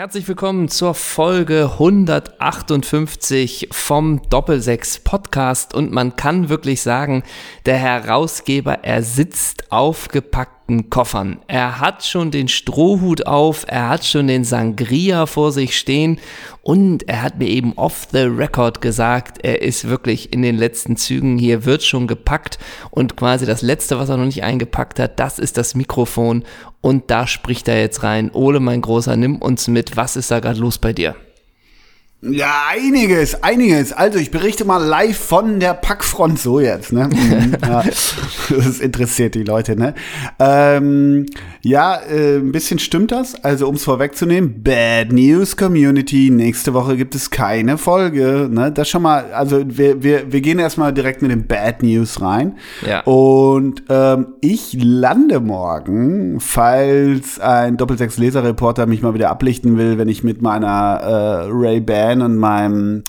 Herzlich willkommen zur Folge 158 vom Doppelsechs Podcast. Und man kann wirklich sagen, der Herausgeber, er sitzt aufgepackten Koffern. Er hat schon den Strohhut auf, er hat schon den Sangria vor sich stehen und er hat mir eben off the record gesagt, er ist wirklich in den letzten Zügen, hier wird schon gepackt und quasi das letzte, was er noch nicht eingepackt hat, das ist das Mikrofon und da spricht er jetzt rein. Ole, mein Großer, nimm uns mit. Was ist da gerade los bei dir? Ja, einiges, einiges. Also ich berichte mal live von der Packfront so jetzt, ne? Mhm, ja, das interessiert die Leute, ne? Ähm, ja, äh, ein bisschen stimmt das. Also um es vorwegzunehmen, Bad News Community. Nächste Woche gibt es keine Folge, ne? Das schon mal. Also wir wir wir gehen erstmal direkt mit den Bad News rein. Ja. Und ähm, ich lande morgen, falls ein Doppelsechs Leserreporter mich mal wieder ablichten will, wenn ich mit meiner äh, Ray Ban und meinem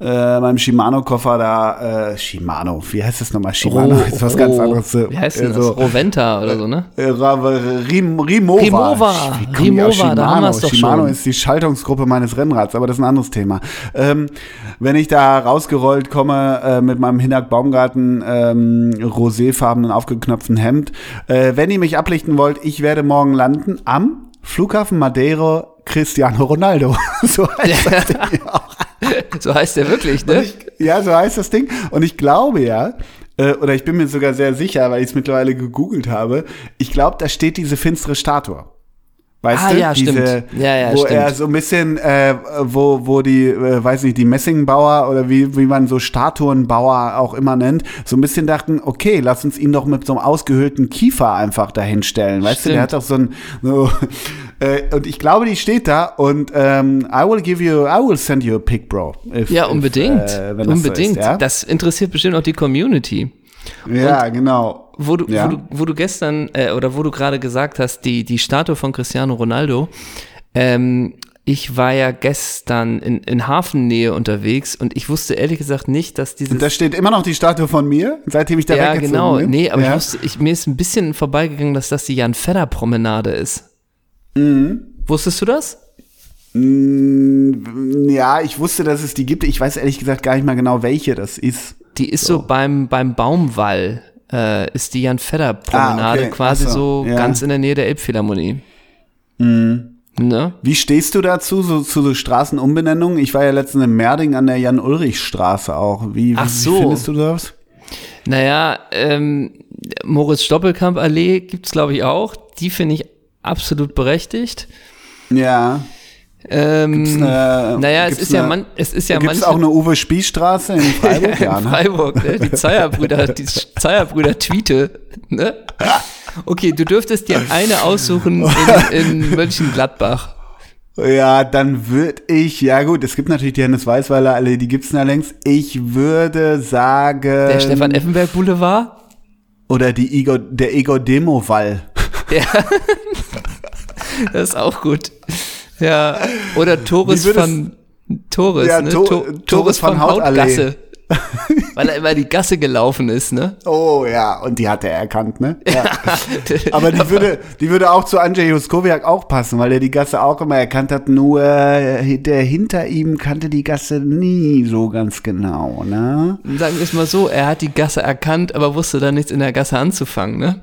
äh, meinem Shimano-Koffer da, äh, Shimano, wie heißt das nochmal? Shimano Ro- ist was ganz Ro- anderes. Wie heißt denn äh, das? Roventa oder so, ne? äh, Rim, Rimova. Rimova. Rimova, da haben wir's doch Shimano schon. ist die Schaltungsgruppe meines Rennrads, aber das ist ein anderes Thema. Ähm, wenn ich da rausgerollt komme äh, mit meinem Hinak Baumgarten ähm, roséfarbenen aufgeknöpften Hemd, äh, wenn ihr mich ablichten wollt, ich werde morgen landen am Flughafen Madeira Cristiano Ronaldo. so heißt das Ding ja auch. So heißt der wirklich, ne? Ich, ja, so heißt das Ding. Und ich glaube ja, äh, oder ich bin mir sogar sehr sicher, weil ich es mittlerweile gegoogelt habe, ich glaube, da steht diese finstere Statue. Weißt Ah, du? ja, diese, stimmt. Ja, ja, wo stimmt. er so ein bisschen, äh, wo, wo die, äh, weiß nicht, die Messingbauer oder wie, wie man so Statuenbauer auch immer nennt, so ein bisschen dachten, okay, lass uns ihn doch mit so einem ausgehöhlten Kiefer einfach dahinstellen. Weißt du, Stimmt. der hat doch so ein, so, äh, und ich glaube, die steht da und ähm, I will give you, I will send you a pic, bro. if- Ja, if, unbedingt. äh, wenn das unbedingt. So ist, ja? Das interessiert bestimmt auch die Community. Ja, genau. Wo du, Ja. wo du, wo du gestern, äh, oder wo du gerade gesagt hast, die, die Statue von Cristiano Ronaldo, ähm, ich war ja gestern in, in Hafennähe unterwegs und ich wusste ehrlich gesagt nicht, dass dieses. Und da steht immer noch die Statue von mir, seitdem ich da ja, weggezogen genau. bin. Nee, aber ja. ich wusste, ich, mir ist ein bisschen vorbeigegangen, dass das die Jan-Fedder-Promenade ist. Mhm. Wusstest du das? Mm, Ja, ich wusste, dass es die gibt. Ich weiß ehrlich gesagt gar nicht mal genau, welche das ist. Die ist so, beim, beim Baumwall, äh, ist die Jan-Fedder-Promenade Ah, okay. quasi so, so ja. ganz in der Nähe der Elbphilharmonie. Mhm. Ne? Wie stehst du dazu, so, zu so Straßenumbenennungen? Ich war ja letztens in Merding an der Jan-Ulrich-Straße auch. Wie, Ach wie so. findest du das? Naja, ähm, Moritz Stoppelkamp-Allee gibt's glaube ich, auch. Die finde ich absolut berechtigt. Ja. Ähm, eine- naja, es gibt's ist ja, eine- man, es ist ja Gibt es manche, auch eine Uwe-Spieß-Straße in Freiburg? in ja, ne? Freiburg, ne? die Zeierbrüder, die Zeierbrüder Tweete, ne? Okay, du dürftest dir eine aussuchen in, in Mönchengladbach. Ja, dann würde ich, ja gut, es gibt natürlich die Hennes Weißweiler Allee, die gibt's allerdings. Ich würde sagen. Der Stefan Effenberg Boulevard? Oder die Igor, der Igor Demo-Wall. Ja. das ist auch gut. Ja. Oder Torres von Torres, Ja, ne? To- To Torres Torres von. Hautgasse. Weil er immer die Gasse gelaufen ist, ne? Oh ja, und die hat er erkannt, ne? Ja. Aber die würde, die würde auch zu Andrzej Juskowiak auch passen, weil er die Gasse auch immer erkannt hat, nur äh, der hinter ihm kannte die Gasse nie so ganz genau, ne? Sagen wir es mal so, er hat die Gasse erkannt, aber wusste dann nichts in der Gasse anzufangen, ne?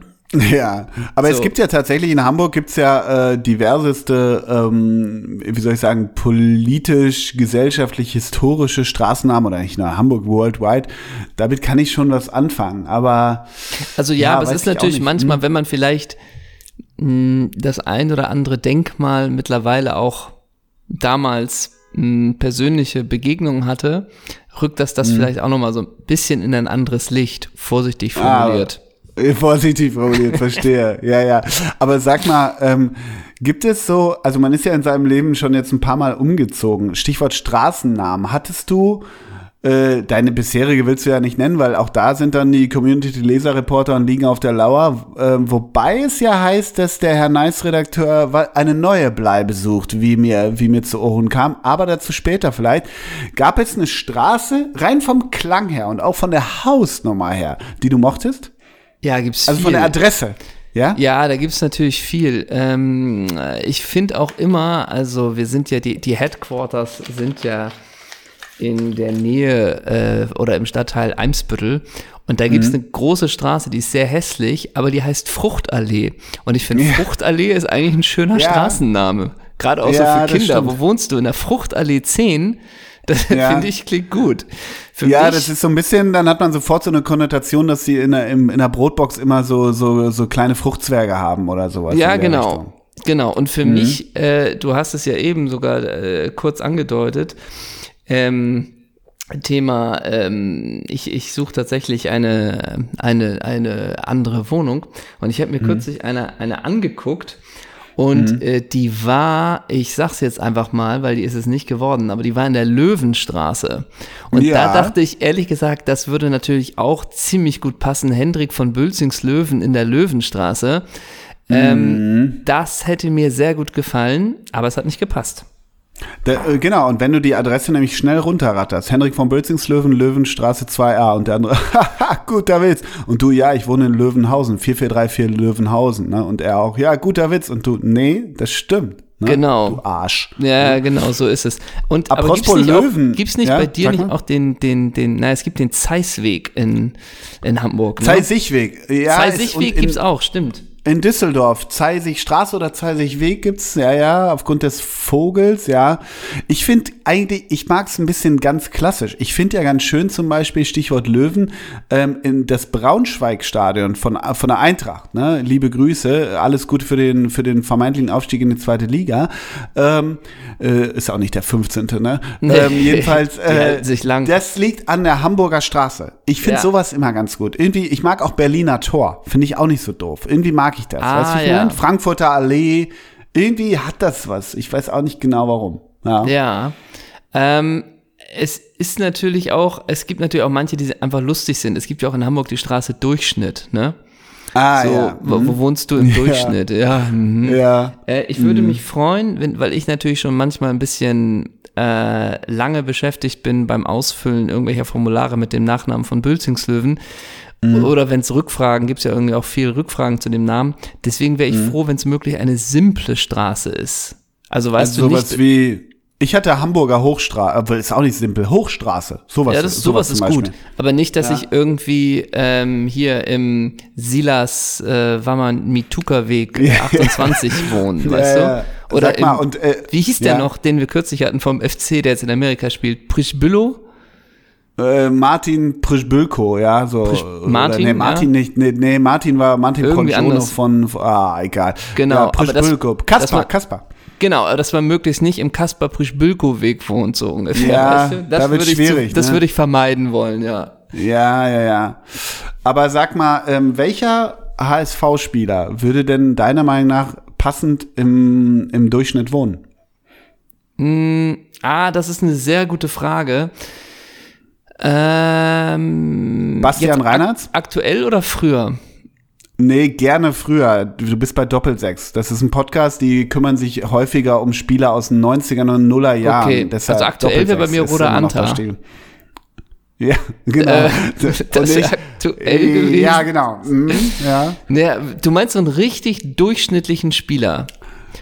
Ja, aber es So. gibt ja tatsächlich in Hamburg gibt's ja äh, diverseste, ähm, wie soll ich sagen, politisch, gesellschaftlich, historische Straßennamen oder nicht nur Hamburg worldwide. Damit kann ich schon was anfangen, aber Also ja, Ja, aber es ist natürlich manchmal, wenn man vielleicht mh, das ein oder andere Denkmal mittlerweile auch damals mh, persönliche Begegnungen hatte, rückt das das vielleicht auch nochmal so ein bisschen in ein anderes Licht, vorsichtig Ah, formuliert. Äh, Vorsichtig formuliert, verstehe. Ja, ja. Aber sag mal, ähm, gibt es so, also man ist ja in seinem Leben schon jetzt ein paar Mal umgezogen. Stichwort Straßennamen. Hattest du, äh, deine bisherige willst du ja nicht nennen, weil auch da sind dann die Community-Leser-Reporter und liegen auf der Lauer. Äh, wobei es ja heißt, dass der Herr Nice-Redakteur eine neue Bleibe sucht, wie mir, wie mir zu Ohren kam. Aber dazu später vielleicht. Gab es eine Straße, rein vom Klang her und auch von der Hausnummer her, die du mochtest? Ja, gibt's Also von viel. der Adresse. Ja? Ja, da gibt's natürlich viel. Ähm, ich finde auch immer, also wir sind ja, die, die Headquarters sind ja in der Nähe äh, oder im Stadtteil Eimsbüttel. Und da gibt's eine große Straße, die ist sehr hässlich, aber die heißt Fruchtallee. Und ich finde, Ja. Fruchtallee ist eigentlich ein schöner Ja. Straßenname. Gerade auch Ja, so für Kinder. Wo wohnst du? In der Fruchtallee 10? Das Ja. finde ich klingt gut. Für Ja, das ist so ein bisschen, dann hat man sofort so eine Konnotation, dass sie in der, im, in der Brotbox immer so, so, so kleine Fruchtzwerge haben oder sowas. Ja, in genau. Richtung. Genau. Und Mhm. für mich, äh, du hast es ja eben sogar äh, kurz angedeutet, ähm, Thema, ähm, ich, ich suche tatsächlich eine, eine, eine andere Wohnung und ich habe Mhm. mir kürzlich eine, eine angeguckt und äh, die war, ich sag's jetzt einfach mal, weil die ist es nicht geworden, aber die war in der Löwenstraße. Und Ja. da dachte ich ehrlich gesagt, das würde natürlich auch ziemlich gut passen. Hendrik von Bülzings Löwen in der Löwenstraße. Ähm, Das hätte mir sehr gut gefallen, aber es hat nicht gepasst. Da, äh, genau, und wenn du die Adresse nämlich schnell runterratterst, Henrik von Bölzingslöwen, Löwenstraße 2a und der andere, haha, guter Witz. Und du, ja, ich wohne in Löwenhausen, 4434 Löwenhausen, ne? Und er auch, ja, guter Witz. Und du, nee, das stimmt. Ne? Genau. Du Arsch. Ja, genau, so ist es. Und aber Apropos gibt's nicht, Löwen. auch, gibt's nicht Ja, bei dir nicht auch den, den, den, na, es gibt den Zeissweg in, in Hamburg. Ne? Zeisichweg. Ja, und gibt's auch, stimmt. In Düsseldorf, Zeisigstraße oder Zeisigweg gibt's, ja, ja, aufgrund des Vogels, ja. Ich finde eigentlich, ich mag's ein bisschen ganz klassisch. Ich finde ja ganz schön zum Beispiel, Stichwort Löwen, ähm, in das Braunschweig-Stadion von, von der Eintracht, ne? Liebe Grüße, alles Gute für den, für den vermeintlichen Aufstieg in die zweite Liga. Ähm, äh, ist auch nicht der 15., ne? Nee. Ähm, jedenfalls, äh, sich lang. das liegt an der Hamburger Straße. Ich finde Ja. sowas immer ganz gut. Irgendwie, ich mag auch Berliner Tor. Finde ich auch nicht so doof. Irgendwie mag ich das. Ah, weißt du, ich ja. meine? Frankfurter Allee. Irgendwie hat das was. Ich weiß auch nicht genau warum. Ja. Ja. Ähm, es ist natürlich auch, es gibt natürlich auch manche, die einfach lustig sind. Es gibt ja auch in Hamburg die Straße Durchschnitt, ne? Ah, So, ja. wo, wo wohnst du im Durchschnitt? Ja. mhm. Ja. Äh, ich würde mich freuen, wenn, weil ich natürlich schon manchmal ein bisschen äh, lange beschäftigt bin beim Ausfüllen irgendwelcher Formulare mit dem Nachnamen von Bülzingslöwen. Oder wenn es Rückfragen, gibt es ja irgendwie auch viele Rückfragen zu dem Namen. Deswegen wäre ich froh, wenn es möglich eine simple Straße ist. Also weißt Also du sowas nicht. wie. Ich hatte Hamburger Hochstraße, aber ist auch nicht simpel. Hochstraße. Sowas. ja, das, sowas, ist zum gut. Aber nicht, dass Ja. ich irgendwie ähm, hier im Silas äh, Wamman Mituka-Weg Ja. 28 wohne, weißt Ja, du? Oder Sag mal, im, und, äh, wie hieß der noch, den wir kürzlich hatten vom FC, der jetzt in Amerika spielt? Prischbüllo? Äh, Martin Prischbülko, ja, so. Prisch- oder- Martin, nee, Martin nicht, nee, nee, Martin war Martin Ponchono von, ah, egal. Genau, ja, Prischbülko. das Kaspar, war- Kaspar. Genau, dass man möglichst nicht im Kaspar Prischbülko-Weg wohnt, so ungefähr. Ja, weißt du? Das da ich schwierig, Zu, das ne? würde ich vermeiden wollen, ja. Ja, ja, ja. Aber sag mal, ähm, welcher HSV-Spieler würde denn deiner Meinung nach passend im, im Durchschnitt wohnen? Ah, das ist eine sehr gute Frage. Ähm, Bastian jetzt ak- Reinhardt? Aktuell oder früher? Nee, gerne früher. Du bist bei Doppelsechs. Das ist ein Podcast, die kümmern sich häufiger um Spieler aus den 90ern und Nuller Jahren. Okay, Deshalb also aktuell wäre bei mir Roda Anta. Ja, genau. Äh, das ist aktuell gewesen. Ja, genau. Mhm, ja. Naja, du meinst so einen richtig durchschnittlichen Spieler.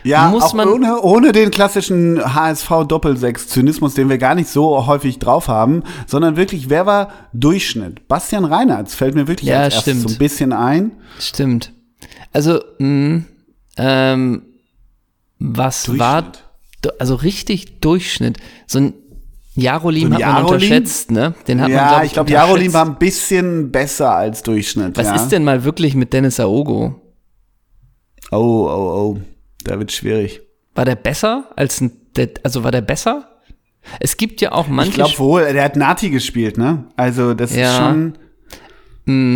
Ja, Muss auch man- ohne, ohne den klassischen HSV-Doppelsechs-Zynismus, den wir gar nicht so häufig drauf haben, sondern wirklich, wer war Durchschnitt? Bastian Reinhardt fällt mir wirklich Ja, als stimmt. so ein bisschen ein. Stimmt. Also, mh, ähm, was war, also richtig Durchschnitt. So ein Jarolim So hat man Jarolim? unterschätzt, ne? Den hat man, ja, glaub ich glaube, unterschätzt. Jarolim war ein bisschen besser als Durchschnitt. Was ja. ist denn mal wirklich mit Dennis Aogo? Oh, oh, oh. Da wird schwierig. War der besser als ein, also war der besser? Es gibt ja auch manche Ich glaube wohl, der hat Nati gespielt, ne? Also, das Ja. ist schon.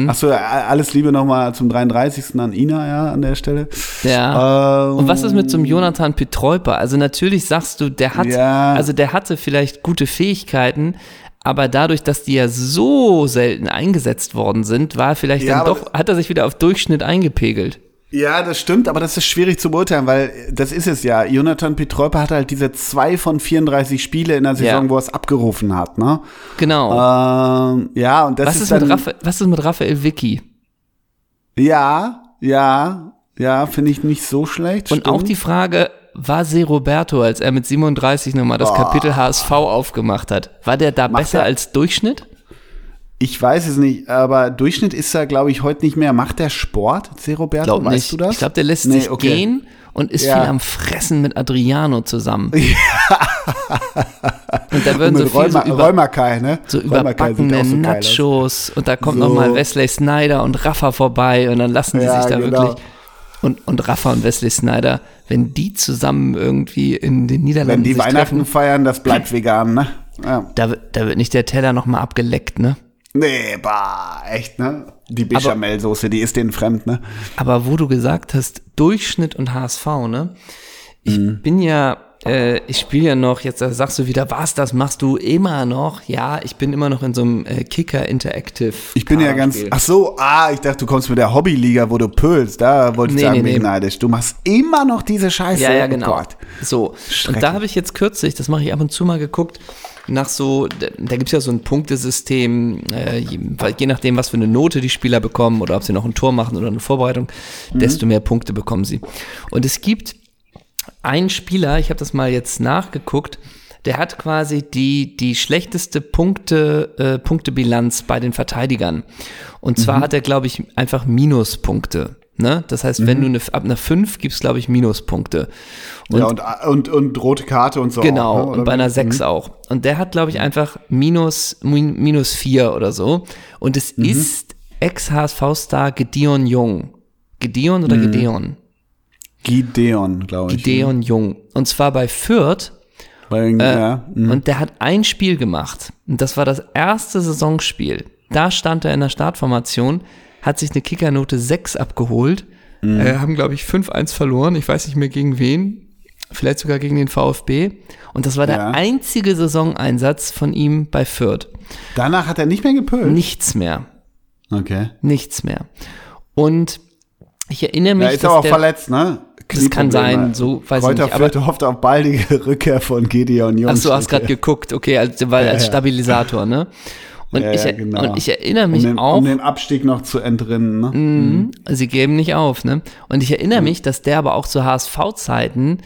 Achso, alles Liebe nochmal zum 33. an Ina, ja, an der Stelle. Ja. Ähm, Und was ist mit so einem Jonathan Petreuper? Also natürlich sagst du, der hat, Ja. also der hatte vielleicht gute Fähigkeiten, aber dadurch, dass die ja so selten eingesetzt worden sind, war er vielleicht Ja, dann doch, hat er sich wieder auf Durchschnitt eingepegelt. Ja, das stimmt, aber das ist schwierig zu beurteilen, weil das ist es ja. Jonathan Petreuper hatte halt diese zwei von 34 Spiele in der Saison, Ja. wo er es abgerufen hat, ne? Genau. Ähm, ja, und das was, ist, ist dann, mit Raphael, was ist mit Raphael Vicky? Ja, Ja, ja, finde ich nicht so schlecht. Und stimmt. auch die Frage, war Se Roberto, als er mit 37 nochmal das Kapitel HSV aufgemacht hat, war der da Macht besser er- als Durchschnitt? Ich weiß es nicht, aber Durchschnitt ist er, glaube ich, heute nicht mehr. Macht der Sport, C. Roberto? Glaub weißt nicht. du das? Ich glaube, der lässt Nee, sich okay. gehen und ist Ja. viel am Fressen mit Adriano zusammen. und da würden Und so viel Rheuma, so, über, Rheumakai, ne? so überbackene so. Nachos und da kommt So. noch mal Wesley Snyder und Rafa vorbei und dann lassen die Ja, sich da genau. wirklich und, und Rafa und Wesley Snyder, wenn die zusammen irgendwie in den Niederlanden Wenn die Weihnachten treffen, feiern, das bleibt vegan, ne? Ja. da, wird- da wird nicht der Teller noch mal abgeleckt, ne? Nee, bah, echt, ne? Die Bechamelsoße, die ist denen fremd, ne? Aber wo du gesagt hast, Durchschnitt und HSV, ne? Ich Mhm. bin ja, äh, ich spiele ja noch, jetzt sagst du wieder, was, das machst du immer noch? Ja, ich bin immer noch in so einem äh, Kicker Interactive. Ich bin ja ganz, ach so, ah, ich dachte, du kommst mit der Hobbyliga, wo du pölst, da wollte ich Nee, sagen, nee, bin nee. neidisch. Du machst immer noch diese Scheiße. Ja, ja, Oh genau. Gott. So, und da habe ich jetzt kürzlich, das mache ich ab und zu mal geguckt, nach so, da, gibt es ja so ein Punktesystem, äh, je, je nachdem, was für eine Note die Spieler bekommen oder ob sie noch ein Tor machen oder eine Vorbereitung, Mhm. desto mehr Punkte bekommen sie. Und es gibt einen Spieler, ich habe das mal jetzt nachgeguckt, der hat quasi die, die schlechteste Punkte, äh, Punktebilanz bei den Verteidigern. Und zwar Mhm. hat er, glaube ich, einfach Minuspunkte. Ne? Das heißt, Mhm. wenn du eine, ab einer 5 gibst, glaube ich, Minuspunkte. Ja, und, und, und rote Karte und so. Genau, auch, ne? und Oder bei einer 6 auch. Und der hat, glaube ich, einfach minus, min- minus 4 oder so. Und es Mhm. ist Ex-HSV-Star Gideon Jung. Gideon Mhm. oder Gideon? Gideon, glaube ich. Gideon Jung. Und zwar bei Fürth. Weil, Äh, ja, mhm. Und der hat ein Spiel gemacht. Und das war das erste Saisonspiel. Da stand er in der Startformation, hat sich eine Kickernote 6 abgeholt. Mhm. Äh, haben, glaube ich, 5-1 verloren. Ich weiß nicht mehr gegen wen. Vielleicht sogar gegen den VfB. Und das war der Ja. einzige Saisoneinsatz von ihm bei Fürth. Danach hat er nicht mehr gepölt. Nichts mehr. Okay. Nichts mehr. Und ich erinnere mich, Er ist dass aber auch der, verletzt, ne? Das kann sein, so weiß ich Kräuter nicht, aber- Fürth hofft auf baldige Rückkehr von Gideon Jung. Ach so, hast gerade geguckt, okay, als, weil als ja. Stabilisator, ne? Und, Ja, ich, ja, genau. und ich erinnere um mich den, auch, um den Abstieg noch zu entrinnen, ne? Mhm. sie geben nicht auf, ne? Und ich erinnere Mhm. mich, dass der aber auch zu HSV-Zeiten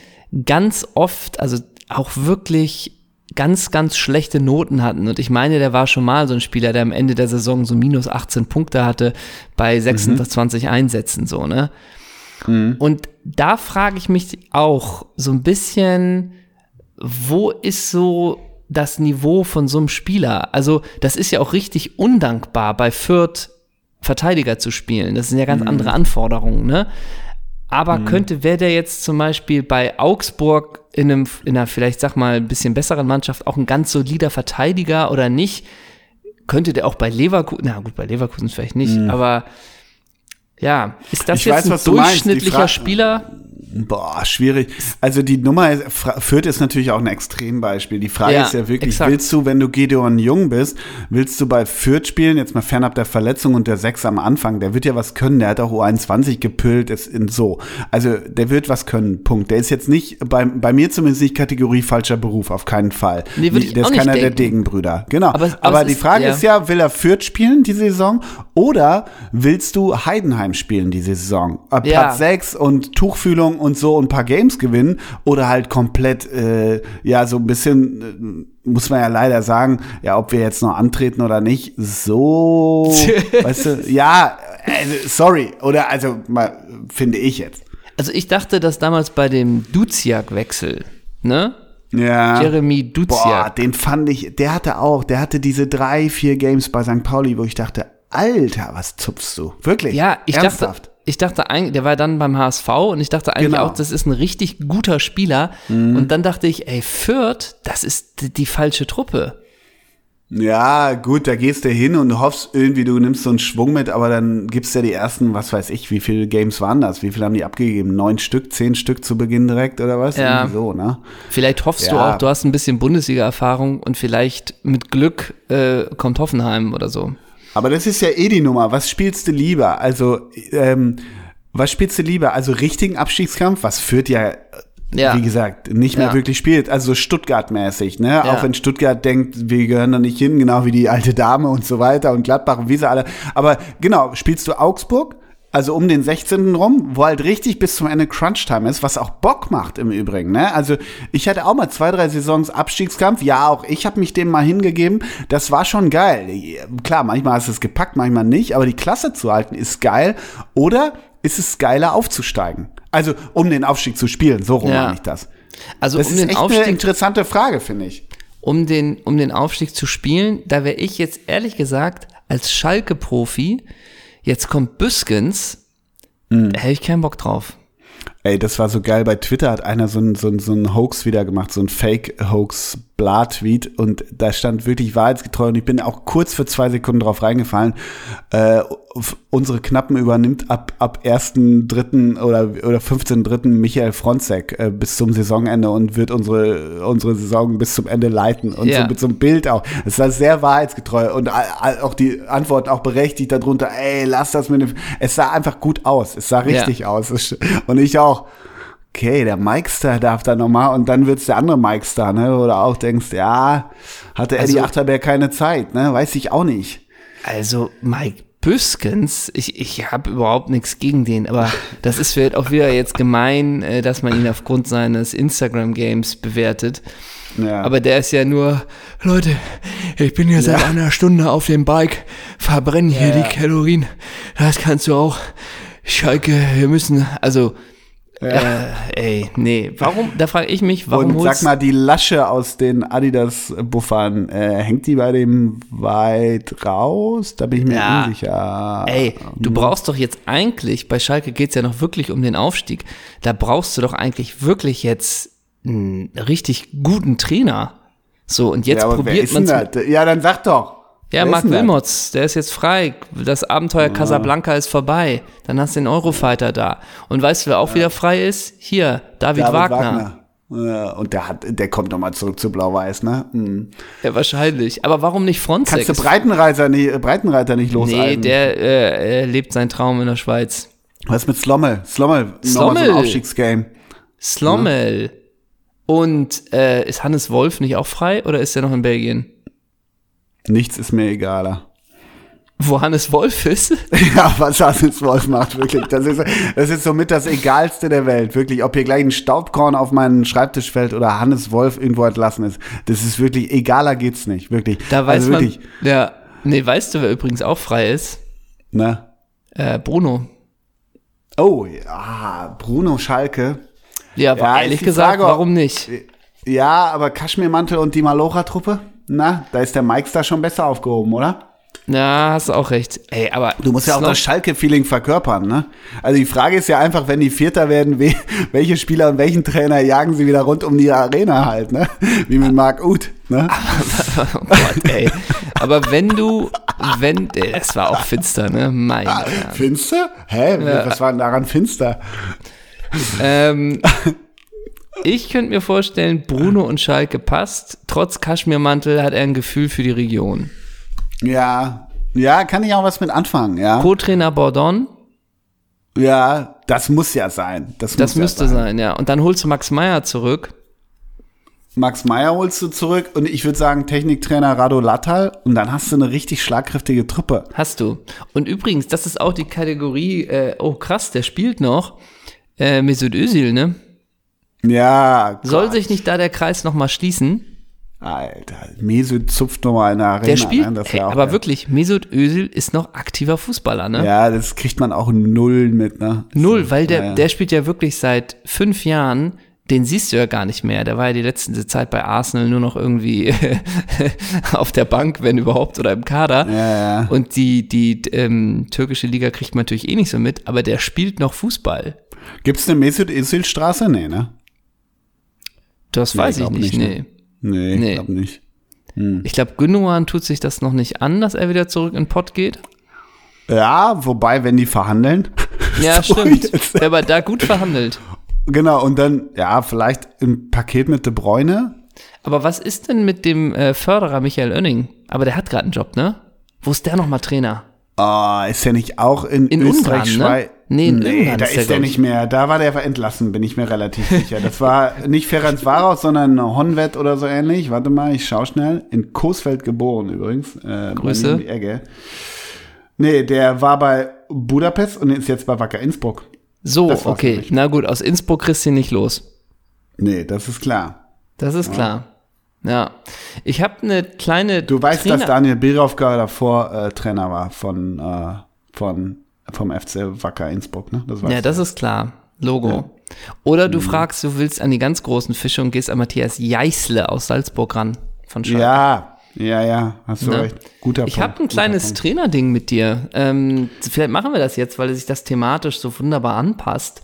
ganz oft, also auch wirklich ganz, ganz schlechte Noten hatten. Und ich meine, der war schon mal so ein Spieler, der am Ende der Saison so minus 18 Punkte hatte bei 26 Einsätzen, so, ne? Und da frage ich mich auch so ein bisschen, wo ist so das Niveau von so einem Spieler? Also, das ist ja auch richtig undankbar, bei Fürth Verteidiger zu spielen. Das sind ja ganz andere Anforderungen, ne? Aber könnte, wäre der jetzt zum Beispiel bei Augsburg in einem, in einer vielleicht, sag mal, ein bisschen besseren Mannschaft auch ein ganz solider Verteidiger oder nicht? Könnte der auch bei Leverkusen, na gut, bei Leverkusen vielleicht nicht, aber ja, ist das Ich jetzt weiß, ein durchschnittlicher Spieler? Boah, schwierig. Also die Nummer ist, Fürth ist natürlich auch ein Extrembeispiel. Die Frage Ja, ist ja wirklich, exakt. willst du, wenn du Gideon Jung bist, willst du bei Fürth spielen, jetzt mal fernab der Verletzung und der Sechs am Anfang, der wird ja was können, der hat auch U21 gepüllt, ist in so. Also der wird was können, Punkt. Der ist jetzt nicht, bei, bei mir zumindest nicht Kategorie falscher Beruf, auf keinen Fall. Nee, der ist keiner der denken. Degenbrüder. Genau. Aber- Aber, aber die ist- Frage ja. ist ja, will er Fürth spielen die Saison oder willst du Heidenheim spielen diese Saison? Äh, Platz Ja. 6 und Tuchfühlung und so und ein paar Games gewinnen oder halt komplett, äh, ja, so ein bisschen, äh, muss man ja leider sagen, ja, ob wir jetzt noch antreten oder nicht, so, weißt du, ja, also, sorry, oder also, mal, finde ich jetzt. Also ich dachte, dass damals bei dem Duziak-Wechsel, ne? Ja. Jeremy Boah, Duziak. den fand ich, der hatte auch, der hatte diese drei, vier Games bei St. Pauli, wo ich dachte, Alter, was zupfst du? Wirklich? Ja, ich Ernsthaft? dachte, ich dachte eigentlich, der war dann beim HSV und ich dachte eigentlich Genau. Mhm. auch, das ist ein richtig guter Spieler. Und dann dachte ich, ey, Fürth, das ist die, die falsche Truppe. Ja, gut, da gehst du hin und hoffst irgendwie, du nimmst so einen Schwung mit, aber dann gibt's ja die ersten, was weiß ich, wie viele Games waren das? Wie viele haben die abgegeben? Neun Stück, zehn Stück zu Beginn direkt oder was? Ja. Irgendwie so, ne? Vielleicht hoffst du Ja. auch, du hast ein bisschen Bundesliga-Erfahrung und vielleicht mit Glück äh, kommt Hoffenheim oder so. Aber das ist ja eh die Nummer. Was spielst du lieber? Also, ähm, was spielst du lieber? Also richtigen Abstiegskampf, was führt ja, äh, Ja. wie gesagt, nicht mehr Ja. wirklich spielt. Also so Stuttgart-mäßig, ne? Ja. Auch wenn Stuttgart denkt, wir gehören da nicht hin, genau wie die alte Dame und so weiter und Gladbach und wie sie alle. Aber genau, spielst du Augsburg? Also um den 16. rum, wo halt richtig bis zum Ende Crunch-Time ist, was auch Bock macht im Übrigen. Ne? Also ich hatte auch mal zwei, drei Saisons Abstiegskampf. Ja, auch ich habe mich dem mal hingegeben. Das war schon geil. Klar, manchmal hast du es gepackt, manchmal nicht, aber die Klasse zu halten ist geil. Oder ist es geiler aufzusteigen? Also um den Aufstieg zu spielen, so rum Ja. meine ich das. Also Das um ist den echt eine Aufstieg interessante Frage, finde ich. um den, um den Aufstieg zu spielen, da wäre ich jetzt ehrlich gesagt als Schalke-Profi, jetzt kommt Büskens, Mhm. da hätte ich keinen Bock drauf. Ey, das war so geil. Bei Twitter hat einer so ein, so so ein Hoax wieder gemacht, so ein Fake-Hoax. Bla-Tweet und da stand wirklich wahrheitsgetreu und ich bin auch kurz für zwei Sekunden drauf reingefallen. Äh, unsere Knappen übernimmt ab, ab 1.3. oder, oder 15.3. Michael Fronzek äh, bis zum Saisonende und wird unsere, unsere Saison bis zum Ende leiten und Ja. so mit so einem Bild auch. Es war sehr wahrheitsgetreu und auch die Antworten auch berechtigt darunter, ey, lass das mit dem, es sah einfach gut aus. Es sah richtig aus. Es- Und ich auch, okay, der Mikestar darf da nochmal und dann wird's der andere Mikestar, ne? Oder auch denkst, ja, hatte Eddie Also- Achterberg keine Zeit, ne? Weiß ich auch nicht. Also Mike Büskens, ich, ich habe überhaupt nichts gegen den, aber das ist vielleicht auch wieder jetzt gemein, äh, dass man ihn aufgrund seines Instagram-Games bewertet. Ja. Aber der ist ja nur, Leute, ich bin ja seit einer Stunde auf dem Bike, verbrennen hier die Kalorien. Das kannst du auch. Schalke, wir müssen, also, äh, ey, nee, warum, da frage ich mich, warum und sag mal, die Lasche aus den Adidas-Buffern, äh, hängt die bei dem weit raus? Da bin ich mir Ja. unsicher. Ey, du brauchst doch jetzt eigentlich, bei Schalke geht's ja noch wirklich um den Aufstieg, da brauchst du doch eigentlich wirklich jetzt einen richtig guten Trainer. So, und jetzt ja, probiert man? Ja, dann sag doch. Ja, Wer das? Wilmots, der ist jetzt frei. Das Abenteuer Casablanca ist vorbei. Dann hast du den Eurofighter da. Und weißt du, wer auch wieder frei ist? Hier, David, David Wagner. Ja, und der hat, der kommt nochmal zurück zu Blau-Weiß, ne? Mhm. Ja, wahrscheinlich. Aber warum nicht Frontex? Kannst du Breitenreiter nicht, Breitenreiter nicht nee, loseisen? der äh, er lebt seinen Traum in der Schweiz. Was mit Slommel? Slommel, nochmal so Slommel. ein Aufstiegsgame. Slommel. Und äh, ist Hannes Wolf nicht auch frei oder ist er noch in Belgien? Nichts ist mir egaler. Wo Hannes Wolf ist? Ja, was Hannes Wolf macht, wirklich. Das ist, das ist somit das Egalste der Welt, wirklich. Ob hier gleich ein Staubkorn auf meinen Schreibtisch fällt oder Hannes Wolf irgendwo entlassen ist. Das ist wirklich, egaler geht's nicht, wirklich. Da weiß also man. wirklich, Ja. Nee, weißt du, wer übrigens auch frei ist? ne? Äh, Bruno. Oh, ja, Bruno Schalke. Ja, Ja, war ist ehrlich gesagt, Frage, warum nicht? Ja, aber Kaschmirmantel und die Malocha-Truppe? Na, da ist der Mikes da schon besser aufgehoben, oder? Ja, hast du auch recht. Ey, aber Du musst ja auch das Schalke-Feeling verkörpern, ne? Also die Frage ist ja einfach, wenn die Vierter werden, we welche Spieler und welchen Trainer jagen sie wieder rund um die Arena halt, ne? Wie mit Marc Uth, ne? Oh Gott, ey. Aber wenn du, wenn, ey, das war auch finster, ne? Mein Gott. Finster? Hä? Was war denn daran finster? Ähm, ich könnte mir vorstellen, Bruno und Schalke passt. Trotz Kaschmirmantel hat er ein Gefühl für die Region. Ja, ja, kann ich auch was mit anfangen, ja? Co-Trainer Bordon, Ja, das muss ja sein. Das, das muss müsste ja sein, ja. Und dann holst du Max Meyer zurück. Max Meyer holst du zurück und ich würde sagen Techniktrainer Rado Lattal und dann hast du eine richtig schlagkräftige Truppe. Hast du. Und übrigens, das ist auch die Kategorie, äh, oh krass, der spielt noch. Äh, Mesut Özil, ne? Ja, Soll Gott, sich nicht da der Kreis nochmal schließen? Alter, Mesut zupft nochmal in der Arena. Der spielt, ne? Das ey, aber geil. wirklich, Mesut Özil ist noch aktiver Fußballer, ne? Ja, das kriegt man auch null mit, ne? Null, weil der, Ja, ja. der spielt ja wirklich seit fünf Jahren, den siehst du ja gar nicht mehr. Der war ja die letzte Zeit bei Arsenal nur noch irgendwie auf der Bank, wenn überhaupt, oder im Kader. Ja, ja. Und die, die ähm, türkische Liga kriegt man natürlich eh nicht so mit, aber der spielt noch Fußball. Gibt's eine Mesut Özil Straße? Nee, ne? Das Nee, weiß ich nicht, nicht, nee. ne? Nee, Nee. glaub nicht. Ich glaube, Gündogan tut sich das noch nicht an, dass er wieder zurück in Pott geht. Ja, wobei, wenn die verhandeln. Ja, So stimmt. jetzt. Aber da gut verhandelt. Genau, und dann, ja, vielleicht im Paket mit De Bruyne. Aber was ist denn mit dem äh, Förderer Michael Oenning? Aber der hat gerade einen Job, ne? Wo ist der nochmal Trainer? Ah, ist der nicht auch in, In Österreich, Ungarn, ne? Nee, in nee da ist ist der, nicht mehr. Da war der entlassen, bin ich mir relativ sicher. Das war nicht Ferenc Varos, sondern Honved oder so ähnlich. Warte mal, ich schau schnell. In Coesfeld geboren übrigens. Äh, Grüße. Ecke. Nee, der war bei Budapest und ist jetzt bei Wacker Innsbruck. So, okay. nämlich. Na gut, aus Innsbruck kriegst du ihn nicht los. Nee, das ist klar. Das ist klar. Ja. Ich habe eine kleine. Du weißt, Trainer dass Daniel Birovka davor äh, Trainer war von, äh, von, vom FC Wacker Innsbruck, ne? Das Ja, das ist klar. Logo. Oder Mhm. du fragst, du willst an die ganz großen Fische und gehst an Matthias Jeißle aus Salzburg ran. Von Schalke. Ja, ja, ja, hast du Ne? recht. Guter Ich Punkt. habe ein kleines. Trainerding mit dir. Ähm, vielleicht machen wir das jetzt, weil sich das thematisch so wunderbar anpasst.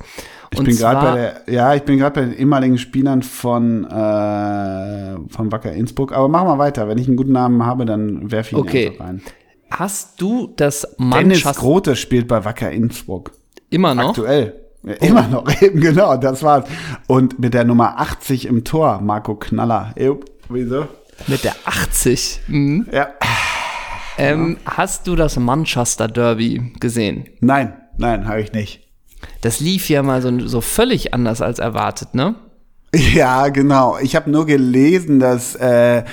Ich Und bin gerade bei der, ja, ich bin gerade bei den ehemaligen Spielern von, äh, von Wacker Innsbruck. Aber machen wir weiter. Wenn ich einen guten Namen habe, dann werfe ich ihn Okay. einfach rein. Hast du das Dennis Mannschaft Grote spielt bei Wacker Innsbruck. immer noch? Aktuell. Ja, Immer noch, eben genau, das war's. Und mit der Nummer 80 im Tor, Marco Knaller. Jupp, wieso? Mit der 80. Mhm. Ja. Ähm, hast du das Manchester Derby gesehen? Nein, nein, habe ich nicht. Das lief ja mal so, so völlig anders als erwartet, ne? Ja, genau. Ich habe nur gelesen, dass äh,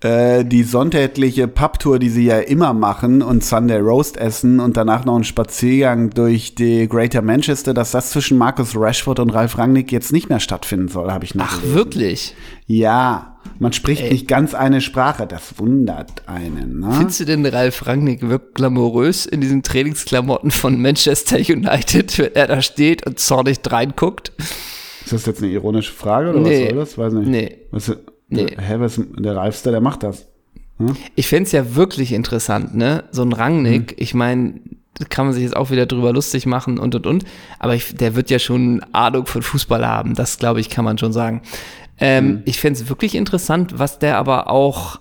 äh, die sonntägliche Pubtour, die sie ja immer machen und Sunday Roast essen und danach noch einen Spaziergang durch die Greater Manchester, dass das zwischen Markus Rashford und Ralf Rangnick jetzt nicht mehr stattfinden soll, habe ich noch Ach, gelesen. wirklich? Ja, man spricht nicht ganz eine Sprache. Das wundert einen. Ne? Findest du denn Ralf Rangnick wirkt glamourös in diesen Trainingsklamotten von Manchester United, wenn er da steht und zornig reinguckt? Ist das jetzt eine ironische Frage oder Nee. was soll das? Weiß nicht. Nee. Was, Nee. Hä, was, der Ralfster, der macht das. Ich fänd's ja wirklich interessant, ne? So ein Rangnick, Mhm. ich meine, da kann man sich jetzt auch wieder drüber lustig machen und und und, aber ich, der wird ja schon Ahnung von Fußball haben, das glaube ich, kann man schon sagen. Ähm, Mhm. Ich fänd's wirklich interessant, was der aber auch,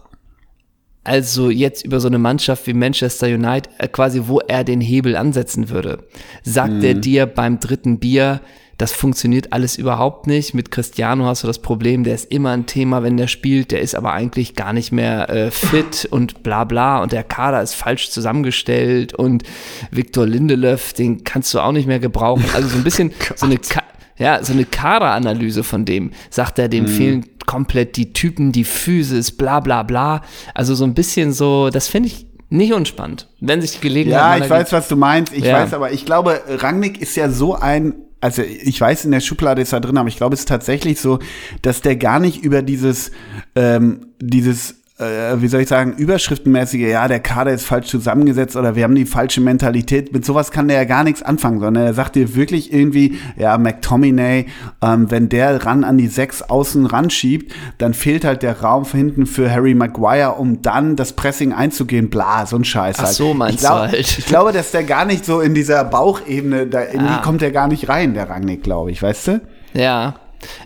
also jetzt über so eine Mannschaft wie Manchester United, äh, quasi wo er den Hebel ansetzen würde. Sagt Mhm. er dir beim dritten Bier, das funktioniert alles überhaupt nicht. Mit Cristiano hast du das Problem, der ist immer ein Thema, wenn der spielt, der ist aber eigentlich gar nicht mehr äh, fit und bla bla und der Kader ist falsch zusammengestellt und Viktor Lindelöf, den kannst du auch nicht mehr gebrauchen. Also so ein bisschen so eine Ka ja, so eine Kaderanalyse von dem. Sagt er, Mhm. dem fehlen komplett die Typen, die Physis, bla bla bla. Also so ein bisschen so, das finde ich nicht unspannend. Wenn sich die Gelegenheit Ja, ich weiß, was du meinst. Ich Ja. weiß aber, ich glaube, Rangnick ist ja so ein, also ich weiß, in der Schublade ist er drin, aber ich glaube, es ist tatsächlich so, dass der gar nicht über dieses, ähm, dieses, äh, wie soll ich sagen, überschriftenmäßige, ja, der Kader ist falsch zusammengesetzt oder wir haben die falsche Mentalität. Mit sowas kann der ja gar nichts anfangen, sondern er sagt dir wirklich irgendwie, ja, McTominay, ähm, wenn der ran an die sechs außen ranschiebt, dann fehlt halt der Raum hinten für Harry Maguire, um dann das Pressing einzugehen. Bla, so ein Scheiß Ach halt. so, meinst ich glaub, du halt. Ich glaube, dass der gar nicht so in dieser Bauchebene, da in Ah. kommt der gar nicht rein, der Rangnick, glaube ich, weißt du? Ja.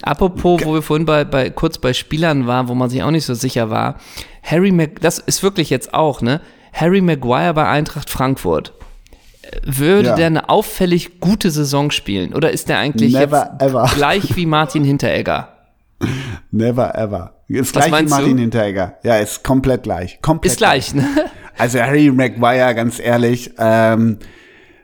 Apropos, wo wir vorhin bei, bei, kurz bei Spielern waren, wo man sich auch nicht so sicher war. Harry Mag das ist wirklich jetzt auch, ne? Harry Maguire bei Eintracht Frankfurt. Würde Ja. der eine auffällig gute Saison spielen? Oder ist der eigentlich Never gleich wie Martin Hinteregger? Never ever. Ist Was gleich wie Martin du? Hinteregger. Ja, ist komplett gleich. Komplett Ist gleich, ne? Also Harry Maguire, ganz ehrlich, ähm,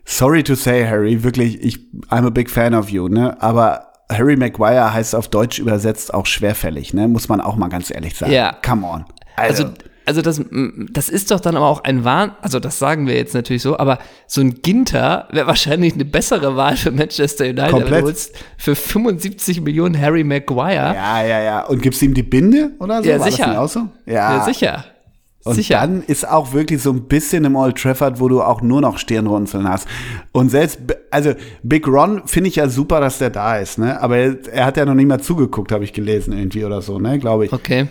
sorry to say, Harry, wirklich, ich, I'm a big fan of you, ne? Aber Harry Maguire heißt auf Deutsch übersetzt auch schwerfällig, ne? Muss man auch mal ganz ehrlich sagen. Ja. Come on. Also, also das, mm, das ist doch dann aber auch ein Wahn, also das sagen wir jetzt natürlich so, aber so ein Ginter wäre wahrscheinlich eine bessere Wahl für Manchester United. Aber Komplett. du holst für 75 Millionen Harry Maguire. ja, ja, ja. Und gibst ihm die Binde oder so? Ja, War sicher. Das auch so? Ja, sicher. Und sicher. dann ist auch wirklich so ein bisschen im Old Trafford, wo du auch nur noch Stirnrunzeln hast. Und selbst, also Big Ron finde ich ja super, dass der da ist, ne? Aber er, er hat ja noch nicht mal zugeguckt, habe ich gelesen irgendwie oder so, ne? Glaube ich. Okay.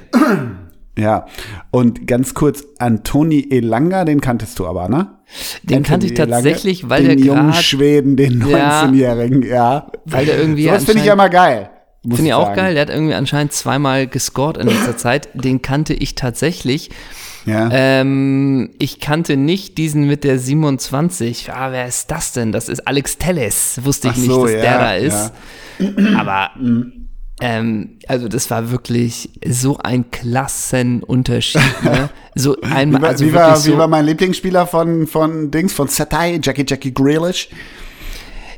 Ja. Und ganz kurz, Antoni Elanga, den kanntest du aber, ne? Den Anthony kannte ich Elanga, tatsächlich, weil den der jungen Schweden, den Ja. 19-Jährigen, ja. weil der irgendwie Das finde ich ja mal geil. Finde ich auch sagen. geil. Der hat irgendwie anscheinend zweimal gescored in letzter Zeit. Den kannte ich tatsächlich. Ja. Ähm, ich kannte nicht diesen mit der 27. Ah, wer ist das denn? Das ist Alex Telles. Wusste ich Ach nicht, so, dass ja, der da ist. Aber ähm, also das war wirklich so ein Klassenunterschied. Ne? So einmal, Wie war, also wie, war, so, wie war mein Lieblingsspieler von, von Dings, von Satai, Jackie Jackie Grealish?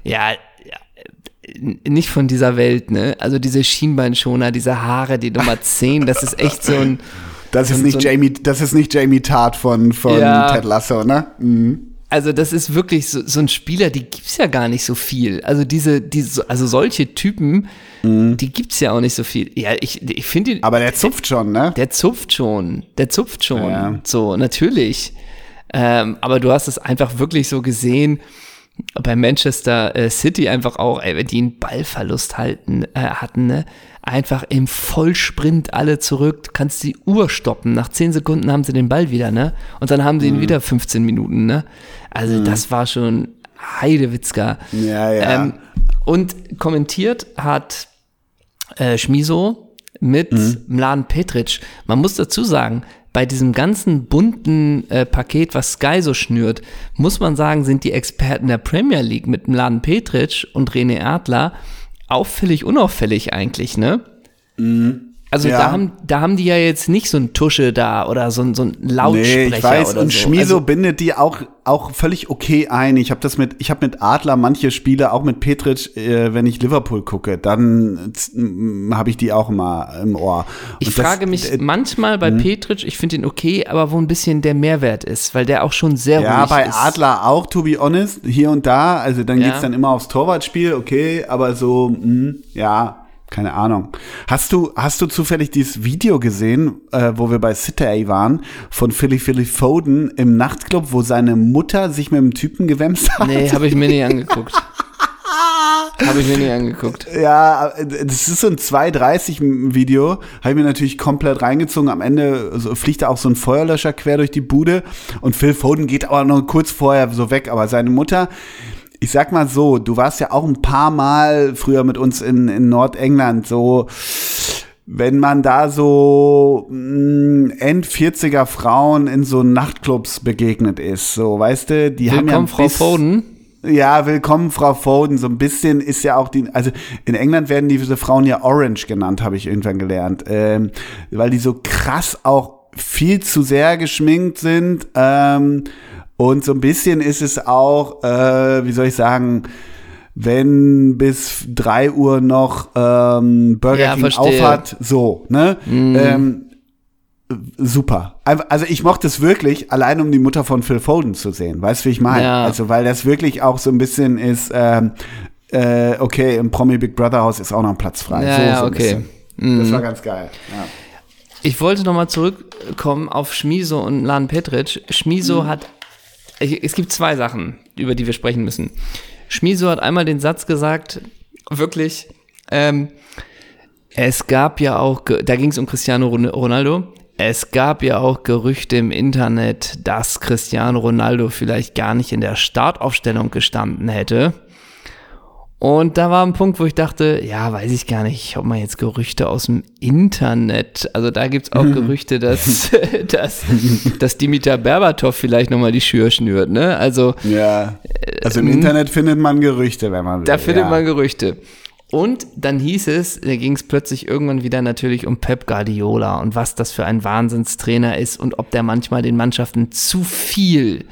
ja, ja, n- nicht von dieser Welt, ne? Also diese Schienbeinschoner, diese Haare, die Nummer 10, das ist echt so ein, Das ist nicht ein- Jamie, das ist nicht Jamie Tart von, von Ja. Ted Lasso, ne? Mhm. also das ist wirklich so, so ein Spieler, die gibt's ja gar nicht so viel. Also diese, diese also solche Typen, Mhm. die gibt's ja auch nicht so viel. Ja, ich, ich finde Aber der zupft schon, ne? der zupft schon, der zupft schon. Ja. So, natürlich. Ähm, aber du hast es einfach wirklich so gesehen, bei Manchester äh, City einfach auch, ey, wenn die einen Ballverlust halten, äh, hatten, ne? Einfach im Vollsprint alle zurück, du kannst die Uhr stoppen. Nach 10 Sekunden haben sie den Ball wieder, ne? Und dann haben sie Mhm. ihn wieder 15 Minuten, ne? Also das war schon Heidewitzka. Ja, ja. Ähm, und kommentiert hat äh, Schmiso mit Mhm. Mladen Petric. Man muss dazu sagen, bei diesem ganzen bunten äh, Paket, was Sky so schnürt, muss man sagen, sind die Experten der Premier League mit Mladen Petric und René Adler auffällig unauffällig eigentlich, ne? Also Ja. da, haben, da haben die ja jetzt nicht so ein Tusche da oder so, ein- so ein Lautsprecher Nee, ich weiß, oder und so. Schmiso Also, bindet die auch, auch völlig okay ein. Ich habe das mit, ich habe mit Adler manche Spiele, auch mit Petric, äh, wenn ich Liverpool gucke, dann habe ich die auch immer im Ohr. Ich Und das- frage mich äh, manchmal bei Petric, ich finde ihn okay, aber wo ein bisschen der Mehrwert ist, weil der auch schon sehr Ja, ruhig bei ist. Adler auch, to be honest, hier und da. Also dann Ja. geht's dann immer aufs Torwartspiel, okay, aber so, mh, ja, keine Ahnung. Hast du, hast du zufällig dieses Video gesehen, äh, wo wir bei City waren, von Philly Philly Foden im Nachtclub, wo seine Mutter sich mit einem Typen gewämst hat? Nee, habe ich mir nicht angeguckt. habe ich mir nicht angeguckt. Ja, das ist so ein 2,30 Video, habe ich mir natürlich komplett reingezogen. Am Ende fliegt da auch so ein Feuerlöscher quer durch die Bude und Phil Foden geht aber noch kurz vorher so weg. Aber seine Mutter, ich sag mal so, du warst ja auch ein paar Mal früher mit uns in, in Nordengland so, wenn man da so mh, End-40er Frauen in so Nachtclubs begegnet ist, so, weißt du, die haben ja Willkommen, ein Frau Foden. ja, willkommen, Frau Foden. So ein bisschen ist ja auch die, also in England werden diese Frauen ja Orange genannt, habe ich irgendwann gelernt, ähm, weil die so krass auch viel zu sehr geschminkt sind. Ähm, und so ein bisschen ist es auch, äh, wie soll ich sagen, wenn bis drei Uhr noch ähm, Burger Ja, King verstehe. aufhat, so, ne? Ähm, super. Also ich mochte es wirklich, allein um die Mutter von Phil Foden zu sehen. Weißt du, wie ich meine? Ja. Also weil das wirklich auch so ein bisschen ist, ähm, äh, okay, im Promi Big Brother Haus ist auch noch ein Platz frei. Ja, so, ja, so ein okay. bisschen. Das war ganz geil. Ja. Ich wollte nochmal zurückkommen auf Schmiso und Lan Petric. Schmiso Mhm. hat, es gibt zwei Sachen, über die wir sprechen müssen. Schmiso hat einmal den Satz gesagt, wirklich, ähm, es gab ja auch, da ging es um Cristiano Ron- Ronaldo, es gab ja auch Gerüchte im Internet, dass Cristiano Ronaldo vielleicht gar nicht in der Startaufstellung gestanden hätte. Und da war ein Punkt, wo ich dachte, ja, weiß ich gar nicht, ob man jetzt Gerüchte aus dem Internet, also da gibt's auch Gerüchte, dass, dass, dass Dimitar Berbatov vielleicht nochmal die Schür schnürt, ne? Also ja. Also im Internet findet man Gerüchte, wenn man will. da findet ja. man Gerüchte. Und dann hieß es, da ging es plötzlich irgendwann wieder natürlich um Pep Guardiola und was das für ein Wahnsinnstrainer ist und ob der manchmal den Mannschaften zu viel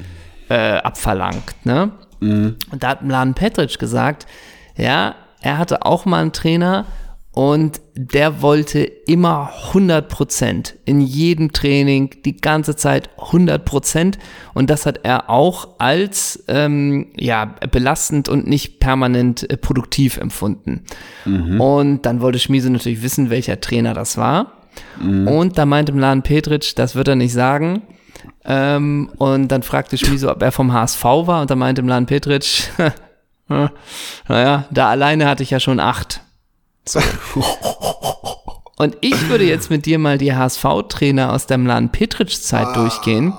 äh, abverlangt. Ne? Und da hat Mladen Petric gesagt, ja, er hatte auch mal einen Trainer und der wollte immer 100 Prozent in jedem Training, die ganze Zeit 100 Prozent. Und das hat er auch als ähm, ja, belastend und nicht permanent äh, produktiv empfunden. Und dann wollte Schmiese natürlich wissen, welcher Trainer das war. Und da meinte Mladen Petric, das wird er nicht sagen. Ähm, und dann fragte Schmiso, ob er vom HSV war. Und da meinte Mladen Petric, naja, da alleine hatte ich ja schon acht. So. Und ich würde jetzt mit dir mal die HSV-Trainer aus der Mladen Petric-Zeit durchgehen,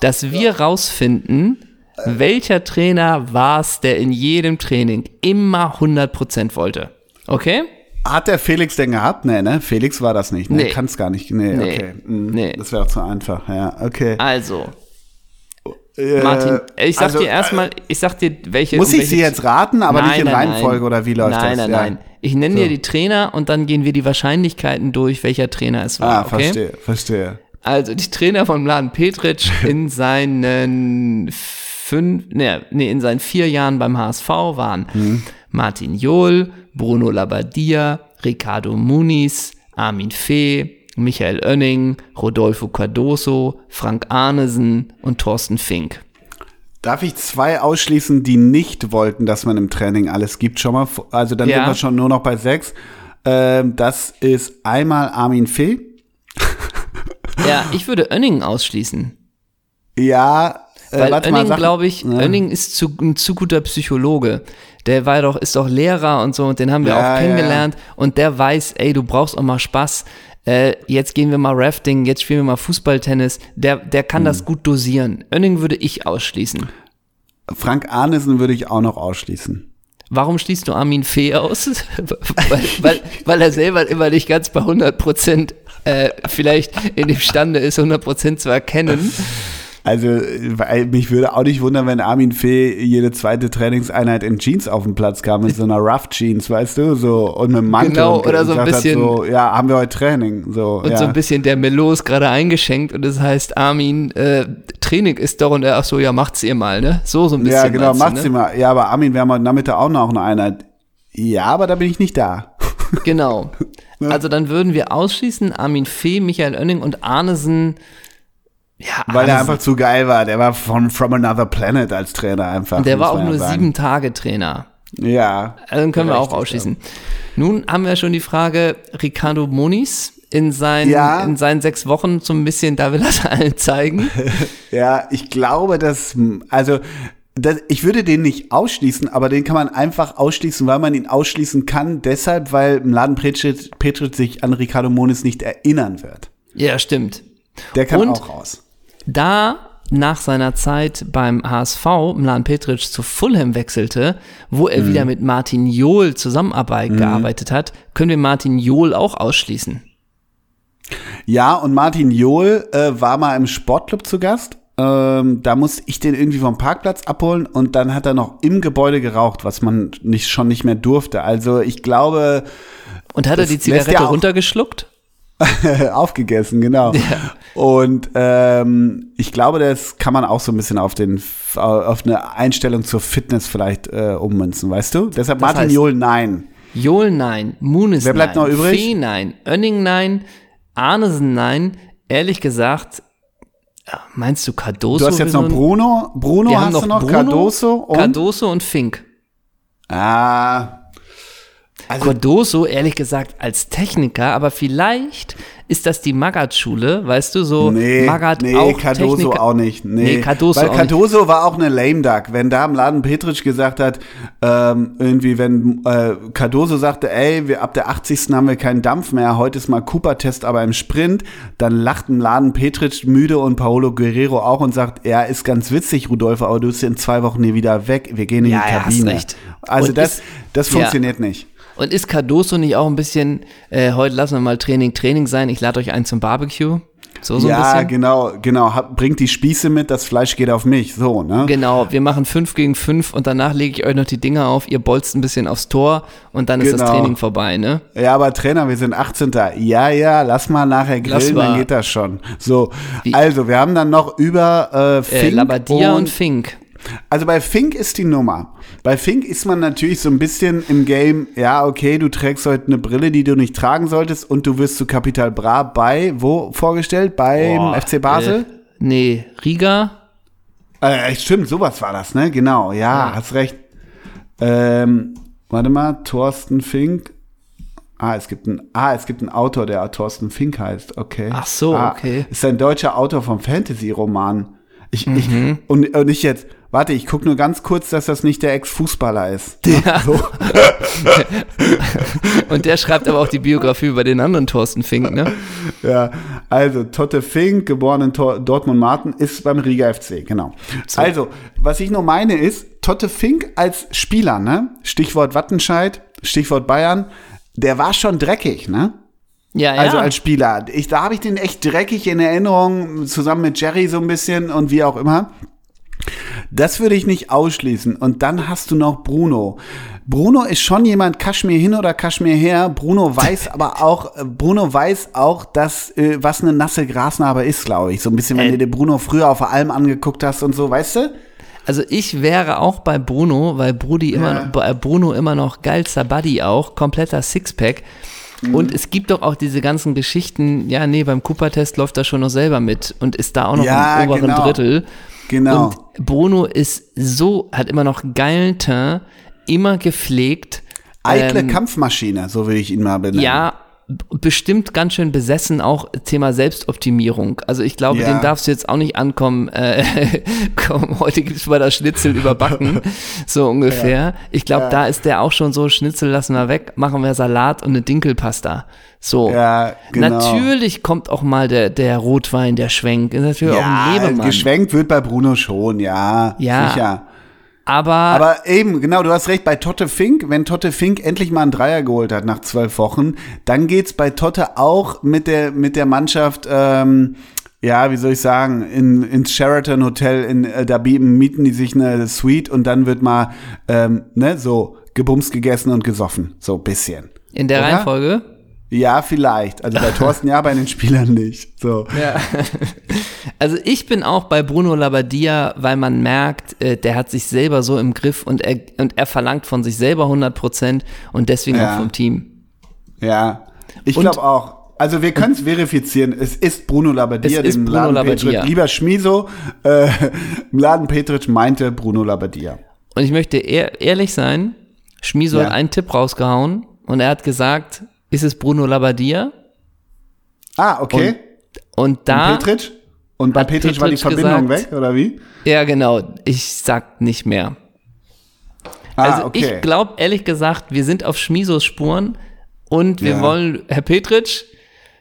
dass wir rausfinden, welcher Trainer war es, der in jedem Training immer 100% wollte. Okay? Hat der Felix denn gehabt? Nee, ne? Felix war das nicht. Ne? Nee. Kann es gar nicht. Nee, Nee. okay. Mhm. Nee. Das wäre auch zu einfach. Ja, okay. Also, Äh, Martin, ich sag also, dir erstmal, ich sag dir, welche. Muss ich welche- sie jetzt raten, aber nicht in Reihenfolge nein. oder wie läuft nein, das? Nein, Ja. nein, nein. Ich nenne So. dir die Trainer und dann gehen wir die Wahrscheinlichkeiten durch, welcher Trainer es war. Ah, okay? verstehe, verstehe. Also die Trainer von Mladen Petric in seinen fünf, nee, nee, in seinen vier Jahren beim HSV waren Mhm. Martin Johl, Bruno Labbadia, Ricardo Muniz, Armin Fee, Michael Oenning, Rodolfo Cardoso, Frank Arnesen und Thorsten Fink. Darf ich zwei ausschließen, die nicht wollten, dass man im Training alles gibt? Schon mal, also dann Ja. sind wir schon nur noch bei sechs. Ähm, das ist einmal Armin Fee. Ja, ich würde Önning ausschließen. Ja, äh, Weil sag- glaube ich, Ja. Önning ist zu, ein zu guter Psychologe. Der war doch, ist doch Lehrer und so, und den haben wir Ja, auch ja, kennengelernt. Und der weiß, ey, du brauchst auch mal Spaß. Äh, jetzt gehen wir mal Rafting, jetzt spielen wir mal Fußballtennis. Der, der kann Hm. das gut dosieren. Önning würde ich ausschließen. Frank Arnesen würde ich auch noch ausschließen. Warum schließt du Armin Fee aus? weil, weil, weil er selber immer nicht ganz bei 100 Prozent äh, vielleicht in dem Stande ist, 100 Prozent zu erkennen. Also, weil mich würde auch nicht wundern, wenn Armin Fee jede zweite Trainingseinheit in Jeans auf den Platz kam, mit so einer Rough Jeans, weißt du, so, und mit einem Mantel. Genau, und oder so ein hat bisschen- So, ja, haben wir heute Training, so, Und ja. so ein bisschen der Melo ist gerade eingeschenkt und das heißt, Armin, äh, Training ist doch und er, ach so, ja, macht's ihr mal, ne? So, so ein bisschen. ja, genau, meinst du, macht ne? mal. Ja, aber Armin, wir haben heute Nachmittag auch noch eine Einheit. Ja, aber da bin ich nicht da. Genau. Also dann würden wir ausschließen, Armin Fee, Michael Oenning und Arnesen, ja, Weil er einfach zu geil war. Der war von From Another Planet als Trainer einfach. der war auch ja nur sagen. sieben Tage Trainer. Ja. Also dann können wir auch ausschließen. Nun haben wir schon die Frage, Ricardo Moniz in seinen, Ja. in seinen sechs Wochen so ein bisschen, da will er es allen zeigen. Ja, ich glaube, dass, also, das, ich würde den nicht ausschließen, aber den kann man einfach ausschließen, weil man ihn ausschließen kann. Deshalb, weil Mladen Petric, Petric sich an Ricardo Moniz nicht erinnern wird. ja, stimmt. Der kann Und- auch raus. Da nach seiner Zeit beim HSV Mlan Petric zu Fulham wechselte, wo er wieder mit Martin Johl zusammenarbeit gearbeitet hat, können wir Martin Johl auch ausschließen. Ja, und Martin Johl äh, war mal im Sportclub zu Gast. Ähm, da musste ich den irgendwie vom Parkplatz abholen und dann hat er noch im Gebäude geraucht, was man nicht, schon nicht mehr durfte. Also ich glaube, Und hat er die Zigarette runtergeschluckt? aufgegessen, genau. Und ähm, ich glaube, das kann man auch so ein bisschen auf den auf eine Einstellung zur Fitness vielleicht äh, ummünzen, weißt du? Deshalb Martin heißt- Johl, nein. Johl nein, Munis Wer bleibt nein, noch übrig? Fee nein, Önning nein, Arnesen nein. Ehrlich gesagt, ja, meinst du Cardoso? Du hast jetzt noch Bruno, Bruno hast noch du noch, Bruno, Cardoso und Cardoso und Fink. ah, also Cardoso, ehrlich gesagt, als Techniker, aber vielleicht ist das die Magath-Schule, weißt du, so Nee, Magath nee auch Cardoso Techniker. auch nicht. Nee, Nee, Cardoso Weil Cardoso war auch eine Lame Duck. Wenn da im Laden Petric gesagt hat, ähm, irgendwie, wenn äh, Cardoso sagte, ey, wir, ab der 80. haben wir keinen Dampf mehr, heute ist mal Cooper-Test, aber im Sprint, dann lacht im Laden Petric müde und Paolo Guerrero auch und sagt, ja, ist ganz witzig, Rudolfo, aber du bist in zwei Wochen nie wieder weg, wir gehen in Ja, die ja, hast Kabine. recht. Also Und das, ist- das ja. funktioniert nicht. Und ist Cardoso nicht auch ein bisschen, äh, heute lassen wir mal Training, Training sein, ich lade euch ein zum Barbecue? So, so ein ja, bisschen? genau, genau. Hab, bringt die Spieße mit, das Fleisch geht auf mich. So, ne? Genau, wir machen fünf gegen fünf und danach lege ich euch noch die Dinger auf, ihr bolzt ein bisschen aufs Tor und dann ist das Genau. Training vorbei, ne? Ja, aber Trainer, wir sind 18. Ja, ja, lass mal nachher grillen, dann geht das schon. So, Wie- also wir haben dann noch über äh, Äh, Fink Labadia und, und, Fink. Also bei Fink ist die Nummer. Bei Fink ist man natürlich so ein bisschen im Game, ja, okay, du trägst heute eine Brille, die du nicht tragen solltest und du wirst zu Capital Bra bei, wo vorgestellt? Beim Boah, FC Basel? Äh, nee, Riga. Äh, stimmt, sowas war das, ne? Genau, ja, hast recht. Ähm, warte mal, Thorsten Fink. Ah, es gibt ein, ah, es gibt einen Autor, der Thorsten Fink heißt. Okay. Ach so, ah, okay. Ist ein deutscher Autor vom Fantasy-Roman. Ich, ich, Mhm. und, und ich jetzt, warte, ich gucke nur ganz kurz, dass das nicht der Ex-Fußballer ist. Ja. So. Und der schreibt aber auch die Biografie über den anderen Thorsten Fink, ne? Ja, also Totte Fink, geboren in Tor Dortmund-Marten, ist beim Riga FC, genau. Also, was ich nur meine ist, Totte Fink als Spieler, ne? Stichwort Wattenscheid, Stichwort Bayern, der war schon dreckig, ne? Ja, ja. Also als Spieler. Ich, da habe ich den echt dreckig in Erinnerung, zusammen mit Jerry so ein bisschen und wie auch immer. Das würde ich nicht ausschließen. Und dann hast du noch Bruno. Bruno ist schon jemand, Kaschmir hin oder Kaschmir her. Bruno weiß aber auch, äh, Bruno weiß auch, dass, äh, was eine nasse Grasnarbe ist, glaube ich. So ein bisschen, wenn Äh. du dir Bruno früher auf der Alm angeguckt hast und so, weißt du? Also ich wäre auch bei Bruno, weil Brudi immer Ja. noch, bei Bruno immer noch geilster Buddy auch, kompletter Sixpack. Und es gibt doch auch diese ganzen Geschichten, ja, nee, beim Cooper-Test läuft er schon noch selber mit und ist da auch noch Ja, im oberen genau. Drittel. Genau. Und Bruno ist so, hat immer noch geilen Teint, immer gepflegt. Eitle ähm, Kampfmaschine, so will ich ihn mal benennen. Ja, bestimmt ganz schön besessen, auch Thema Selbstoptimierung. Also ich glaube, Ja. dem darfst du jetzt auch nicht ankommen, äh, komm, heute gibt's mal das Schnitzel überbacken, so ungefähr. Ich glaube, da ist der auch schon so, Schnitzel lassen wir weg, machen wir Salat und eine Dinkelpasta. So. Ja, genau. Natürlich kommt auch mal der, der Rotwein, der Schwenk. Ist natürlich auch ein Ja, Lebemann. geschwenkt wird bei Bruno schon, ja. Ja. Sicher. Aber, Aber eben, genau, du hast recht, bei Totte Fink, wenn Totte Fink endlich mal einen Dreier geholt hat nach zwölf Wochen, dann geht's bei Totte auch mit der, mit der Mannschaft, ähm, ja, wie soll ich sagen, in, ins Sheraton Hotel, in, äh, da mieten die sich eine Suite und dann wird mal, ähm, ne, so gebumst gegessen und gesoffen. So ein bisschen. in der oder? Reihenfolge. Ja, vielleicht. Also bei Thorsten ja, bei den Spielern nicht. So. Ja. Also ich bin auch bei Bruno Labbadia, weil man merkt, äh, der hat sich selber so im Griff und er, und er verlangt von sich selber 100 Prozent und deswegen Ja. auch vom Team. Ja, ich glaube auch. Also wir können es verifizieren. Es ist Bruno Labbadia, Es ist dem Bruno Laden Labbadia. Petric. Lieber Schmiso, äh, Laden Petric meinte Bruno Labbadia. Und ich möchte ehr, ehrlich sein, Schmiso Ja. hat einen Tipp rausgehauen und er hat gesagt, ist es Bruno Labbadia? Ah, okay. Und da, Petric? Und bei hat Petric war die Petric Verbindung gesagt- weg, oder wie? ja genau, ich sag nicht mehr. Ah, Also okay. ich glaube ehrlich gesagt, wir sind auf Schmisos Spuren und wir Ja. wollen, Herr Petric,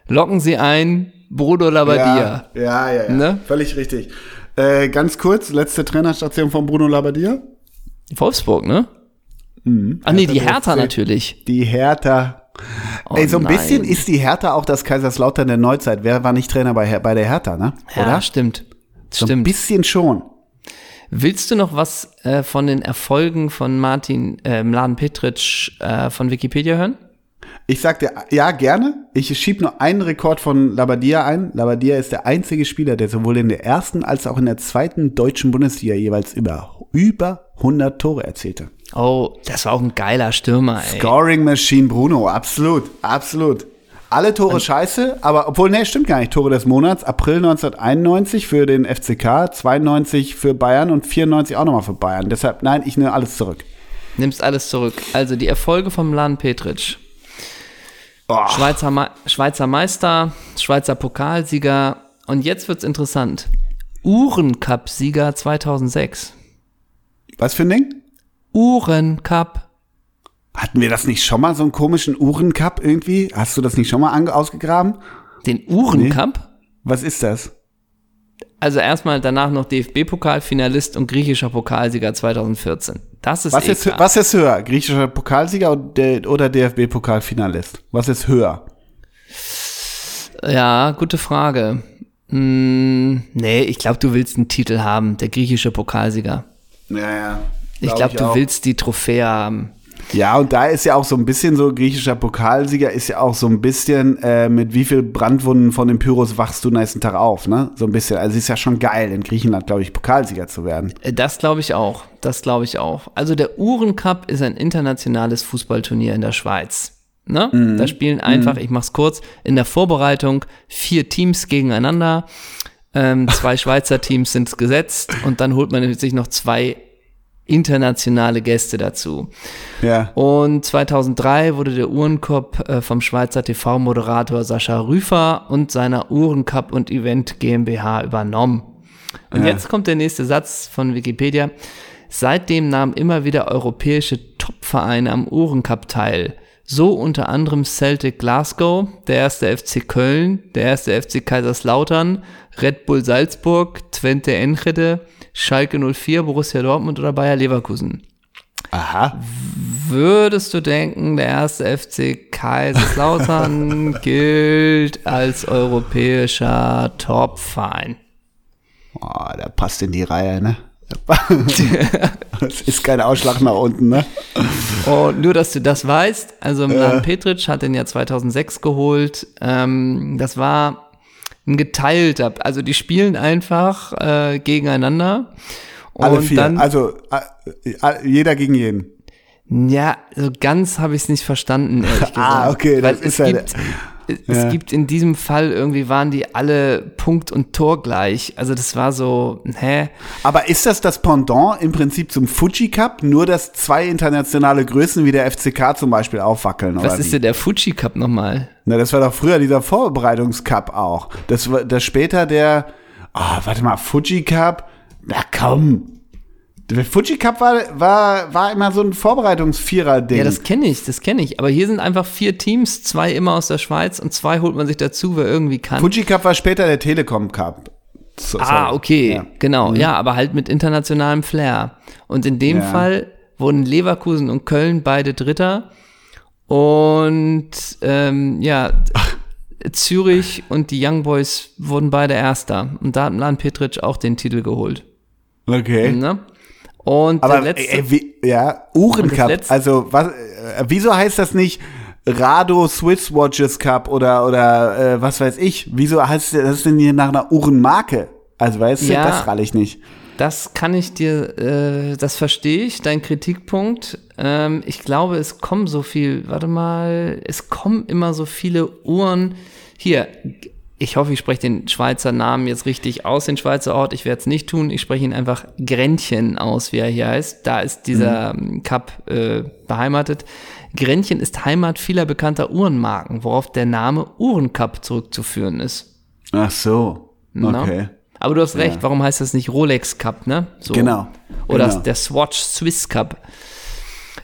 locken Sie ein, Bruno Labbadia. ja, ja, ja, ja. Ne? Völlig richtig. Äh, ganz kurz, letzte Trainerstation von Bruno Labbadia. Wolfsburg, ne? Ach nee, die Hertha natürlich. Die Hertha. Oh Ey, so ein nein. bisschen ist die Hertha auch das Kaiserslautern der Neuzeit. Wer war nicht Trainer bei, bei der Hertha, ne? Ja, Oder? stimmt. So ein Stimmt. bisschen schon. Willst du noch was äh, von den Erfolgen von Martin äh, Mladen Petric äh, von Wikipedia hören? Ich sagte, ja, gerne. Ich schieb nur einen Rekord von Labadia ein. Labadia ist der einzige Spieler, der sowohl in der ersten als auch in der zweiten deutschen Bundesliga jeweils über, über 100 Tore erzielte. Oh, das war auch ein geiler Stürmer, ey. Scoring Machine Bruno, absolut, absolut. Alle Tore scheiße, aber obwohl, nee, stimmt gar nicht. Tore des Monats, April 1991 für den FCK, 92 für Bayern und 94 auch nochmal für Bayern. Deshalb, nein, ich nehme alles zurück. Nimmst alles zurück. Also die Erfolge von Mladen Petric. Oh, Schweizer, Me Schweizer Meister, Schweizer Pokalsieger. Und jetzt wird's interessant. Uhrencup-Sieger 2006. was für ein Ding? Uhrencup. Hatten wir das nicht schon mal, so einen komischen Uhrencup irgendwie? Hast du das nicht schon mal ausgegraben? Den Uhrencup? Was ist das? Also erstmal danach noch DFB-Pokalfinalist und griechischer Pokalsieger 2014. Das ist Was ist, was ist höher? Griechischer Pokalsieger oder der- oder DFB-Pokalfinalist? Was ist höher? Ja, gute Frage. Hm, nee, ich glaube, du willst einen Titel haben, der griechische Pokalsieger. Ja, ja. Ich glaube, du willst die Trophäe haben. Ja, und da ist ja auch so ein bisschen so, griechischer Pokalsieger ist ja auch so ein bisschen, äh, mit wie viel Brandwunden von den Pyros wachst du nächsten Tag auf, ne? So ein bisschen. Also ist ja schon geil, in Griechenland, glaube ich, Pokalsieger zu werden. Äh, Das glaube ich auch. Das glaube ich auch. Also der Uhrencup ist ein internationales Fußballturnier in der Schweiz. Ne? Mhm. Da spielen einfach, ich mach's kurz, in der Vorbereitung vier Teams gegeneinander. Ähm, zwei Schweizer Teams sind gesetzt und dann holt man sich noch zwei internationale Gäste dazu. Ja. Und 2003 wurde der Uhrencup äh, vom Schweizer TV-Moderator Sascha Rüfer und seiner Uhrencup und Event GmbH übernommen. Und Ja. jetzt kommt der nächste Satz von Wikipedia. Seitdem nahmen immer wieder europäische Topvereine am Uhrencup teil. So unter anderem Celtic Glasgow, der erste FC Köln, der erste FC Kaiserslautern, Red Bull Salzburg, Twente Enschede, Schalke 04, Borussia Dortmund oder Bayer Leverkusen. Aha. Würdest du denken, der erste FC Kaiserslautern gilt als europäischer Topverein? Oh, der passt in die Reihe, ne? das ist kein Ausschlag nach unten, ne? Und nur, dass du das weißt, also Milan Petric hat den ja 2006 geholt. Ähm, das war ein geteilter, also die spielen einfach äh, gegeneinander. Alle und vier. dann, also äh, jeder gegen jeden. Ja, so ganz habe ich es nicht verstanden, ehrlich gesagt. Ah, okay, Weil das es ist ja gibt, es Ja. gibt in diesem Fall irgendwie waren die alle Punkt und Tor gleich. Also das war so, hä? Aber ist das das Pendant im Prinzip zum Fuji Cup? Nur, dass zwei internationale Größen wie der FCK zum Beispiel aufwackeln, oder Was ist wie? denn der Fuji Cup nochmal? Na, das war doch früher dieser Vorbereitungscup auch. Das war das später der, ah, warte mal, Fuji Cup? Na komm. Der Fuji Cup war, war, war immer so ein Vorbereitungsvierer-Ding. Ja, das kenne ich, das kenne ich. Aber hier sind einfach vier Teams, zwei immer aus der Schweiz und zwei holt man sich dazu, wer irgendwie kann. Fuji Cup war später der Telekom Cup. So, Ah, okay, Ja. Mhm. genau. Ja, aber halt mit internationalem Flair. Und in dem Ja. Fall wurden Leverkusen und Köln beide Dritter. Und ähm, ja, Zürich und die Young Boys wurden beide Erster. Und da hat Milan Petric auch den Titel geholt. Okay. Ne? Und Aber der letzte, äh, wie, ja, Uhrencup. Also was? Äh, wieso heißt das nicht Rado Swiss Watches Cup oder oder äh, was weiß ich? Wieso heißt das denn hier nach einer Uhrenmarke? Also weißt du, Ja. das ralle ich nicht. Das kann ich dir, äh, das verstehe ich, dein Kritikpunkt. Ähm, ich glaube, es kommen so viel, warte mal, es kommen immer so viele Uhren. Hier, ich hoffe, ich spreche den Schweizer Namen jetzt richtig aus, den Schweizer Ort. Ich werde es nicht tun. Ich spreche ihn einfach Grenchen aus, wie er hier heißt. Da ist dieser ähm, Cup äh, beheimatet. Grenchen ist Heimat vieler bekannter Uhrenmarken, worauf der Name Uhrencup zurückzuführen ist. Ach so. Okay. Aber du hast recht, warum heißt das nicht Rolex Cup, ne? So. Genau, Oder genau. der Swatch Swiss Cup.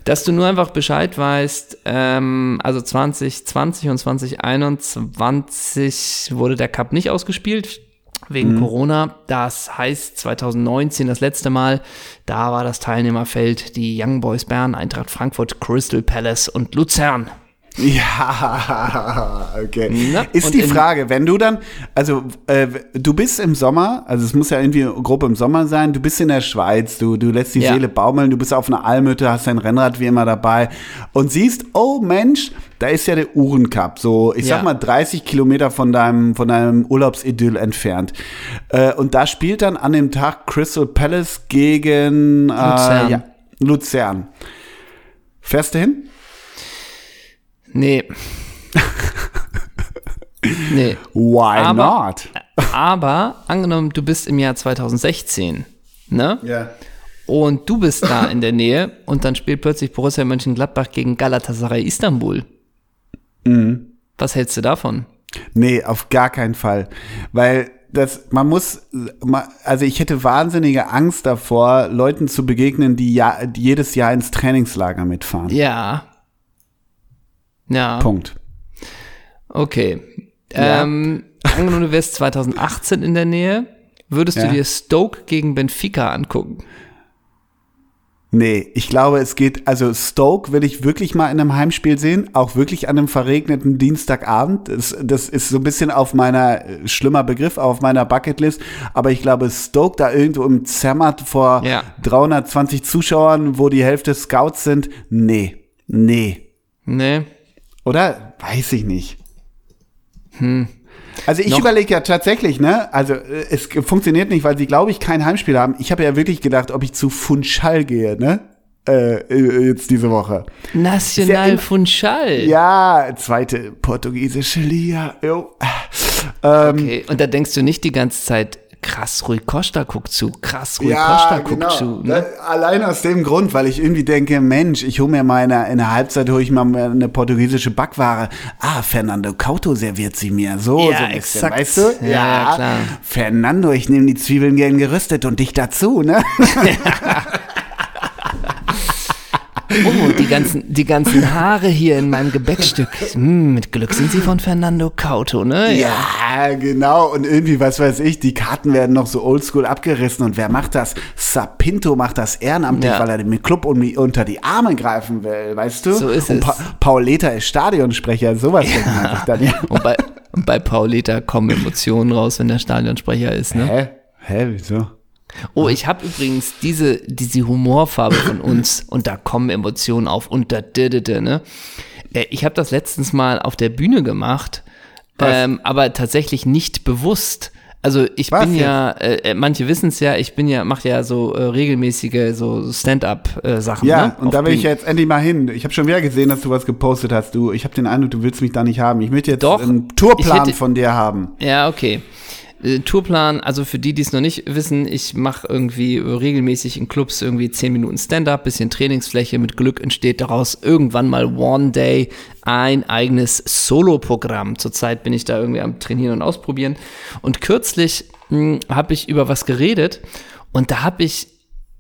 Dass du nur einfach Bescheid weißt, ähm, also 2020 und 2021 wurde der Cup nicht ausgespielt wegen Mhm. Corona. Das heißt 2019 das letzte Mal, da war das Teilnehmerfeld die Young Boys Bern, Eintracht Frankfurt, Crystal Palace und Luzern. Ja, okay. Na, ist die Frage, wenn du dann, also äh, du bist im Sommer, also es muss ja irgendwie grob im Sommer sein, du bist in der Schweiz, du, du lässt die Ja. Seele baumeln, du bist auf einer Almhütte, hast dein Rennrad wie immer dabei und siehst, oh Mensch, da ist ja der Uhrencup, so ich sag Ja. mal 30 Kilometer von deinem, von deinem Urlaubsidyll entfernt. Äh, und da spielt dann an dem Tag Crystal Palace gegen äh, Luzern. ja, Luzern. Fährst du hin? Nee. nee. Why Aber- not? Aber angenommen, du bist im Jahr 2016, ne? Ja. Und du bist da in der Nähe und dann spielt plötzlich Borussia Mönchengladbach gegen Galatasaray Istanbul. Mhm. Was hältst du davon? Nee, auf gar keinen Fall. Weil das, man muss, also ich hätte wahnsinnige Angst davor, Leuten zu begegnen, die, ja, die jedes Jahr ins Trainingslager mitfahren. Ja. Ja. Punkt. Okay. Ja. Ähm, angenommen, du wärst 2018 in der Nähe, würdest Ja. du dir Stoke gegen Benfica angucken? Nee, ich glaube, es geht, also Stoke will ich wirklich mal in einem Heimspiel sehen, auch wirklich an einem verregneten Dienstagabend. Das, das ist so ein bisschen auf meiner, äh, schlimmer Begriff, auf meiner Bucketlist. Aber ich glaube, Stoke da irgendwo im Zermatt vor Ja. 320 Zuschauern, wo die Hälfte Scouts sind, nee, nee. Nee. Oder? Weiß ich nicht. Also ich überlege ja tatsächlich, ne? Also äh, es funktioniert nicht, weil sie, glaube ich, kein Heimspiel haben. Ich habe ja wirklich gedacht, ob ich zu Funchal gehe, ne? Äh, äh, jetzt diese Woche. Nacional im- Funchal. Ja, zweite portugiesische Liga. Jo. Ähm, Okay. Und da denkst du nicht die ganze Zeit, krass, Rui Costa guckt zu, krass, Rui ja, Costa guckt genau. zu. Ne? Da- Allein aus dem Grund, weil ich irgendwie denke, Mensch, ich hole mir mal in der, in der Halbzeit hole ich mal eine portugiesische Backware. Ah, Fernando Couto serviert sie mir. So, Ja, so ein bisschen, exakt. weißt du? Ja, ja, klar. Fernando, ich nehme die Zwiebeln gern geröstet und dich dazu, ne? Oh, die ganzen, die ganzen Haare hier in meinem Gebäckstück. Hm, mit Glück sind sie von Fernando Couto, ne? Ja, genau. Und irgendwie, was weiß ich, die Karten werden noch so oldschool abgerissen. Und wer macht das? Sapinto macht das ehrenamtlich, Ja. weil er dem Club um unter die Arme greifen will, weißt du? So ist und es. Pa Pauleta ist Stadionsprecher, sowas denkt man sich dann ja. Und bei, und bei Pauleta kommen Emotionen raus, wenn der Stadionsprecher ist, ne? Hä? Hä, wieso? Oh, ich habe übrigens diese, diese Humorfarbe von uns und da kommen Emotionen auf und da, da, da, da, ne? Äh, Ich habe das letztens mal auf der Bühne gemacht, ähm, aber tatsächlich nicht bewusst. Also ich Was bin jetzt? ja, äh, manche wissen es ja, ich bin ja, mache ja so äh, regelmäßige so Stand-up-Sachen. Ja, ne? und Auf da will ich Bühnen. jetzt endlich mal hin. Ich habe schon wieder gesehen, dass du was gepostet hast. Du, ich habe den Eindruck, du willst mich da nicht haben. Ich möchte jetzt Doch, einen Tourplan ich hätte- von dir haben. Ja, okay. Äh, Tourplan, also für die, die es noch nicht wissen, ich mache irgendwie regelmäßig in Clubs irgendwie 10 Minuten Stand-up, bisschen Trainingsfläche, mit Glück entsteht daraus irgendwann mal One Day ein eigenes Solo-Programm. Zurzeit bin ich da irgendwie am Trainieren und Ausprobieren. Und kürzlich habe ich über was geredet und da habe ich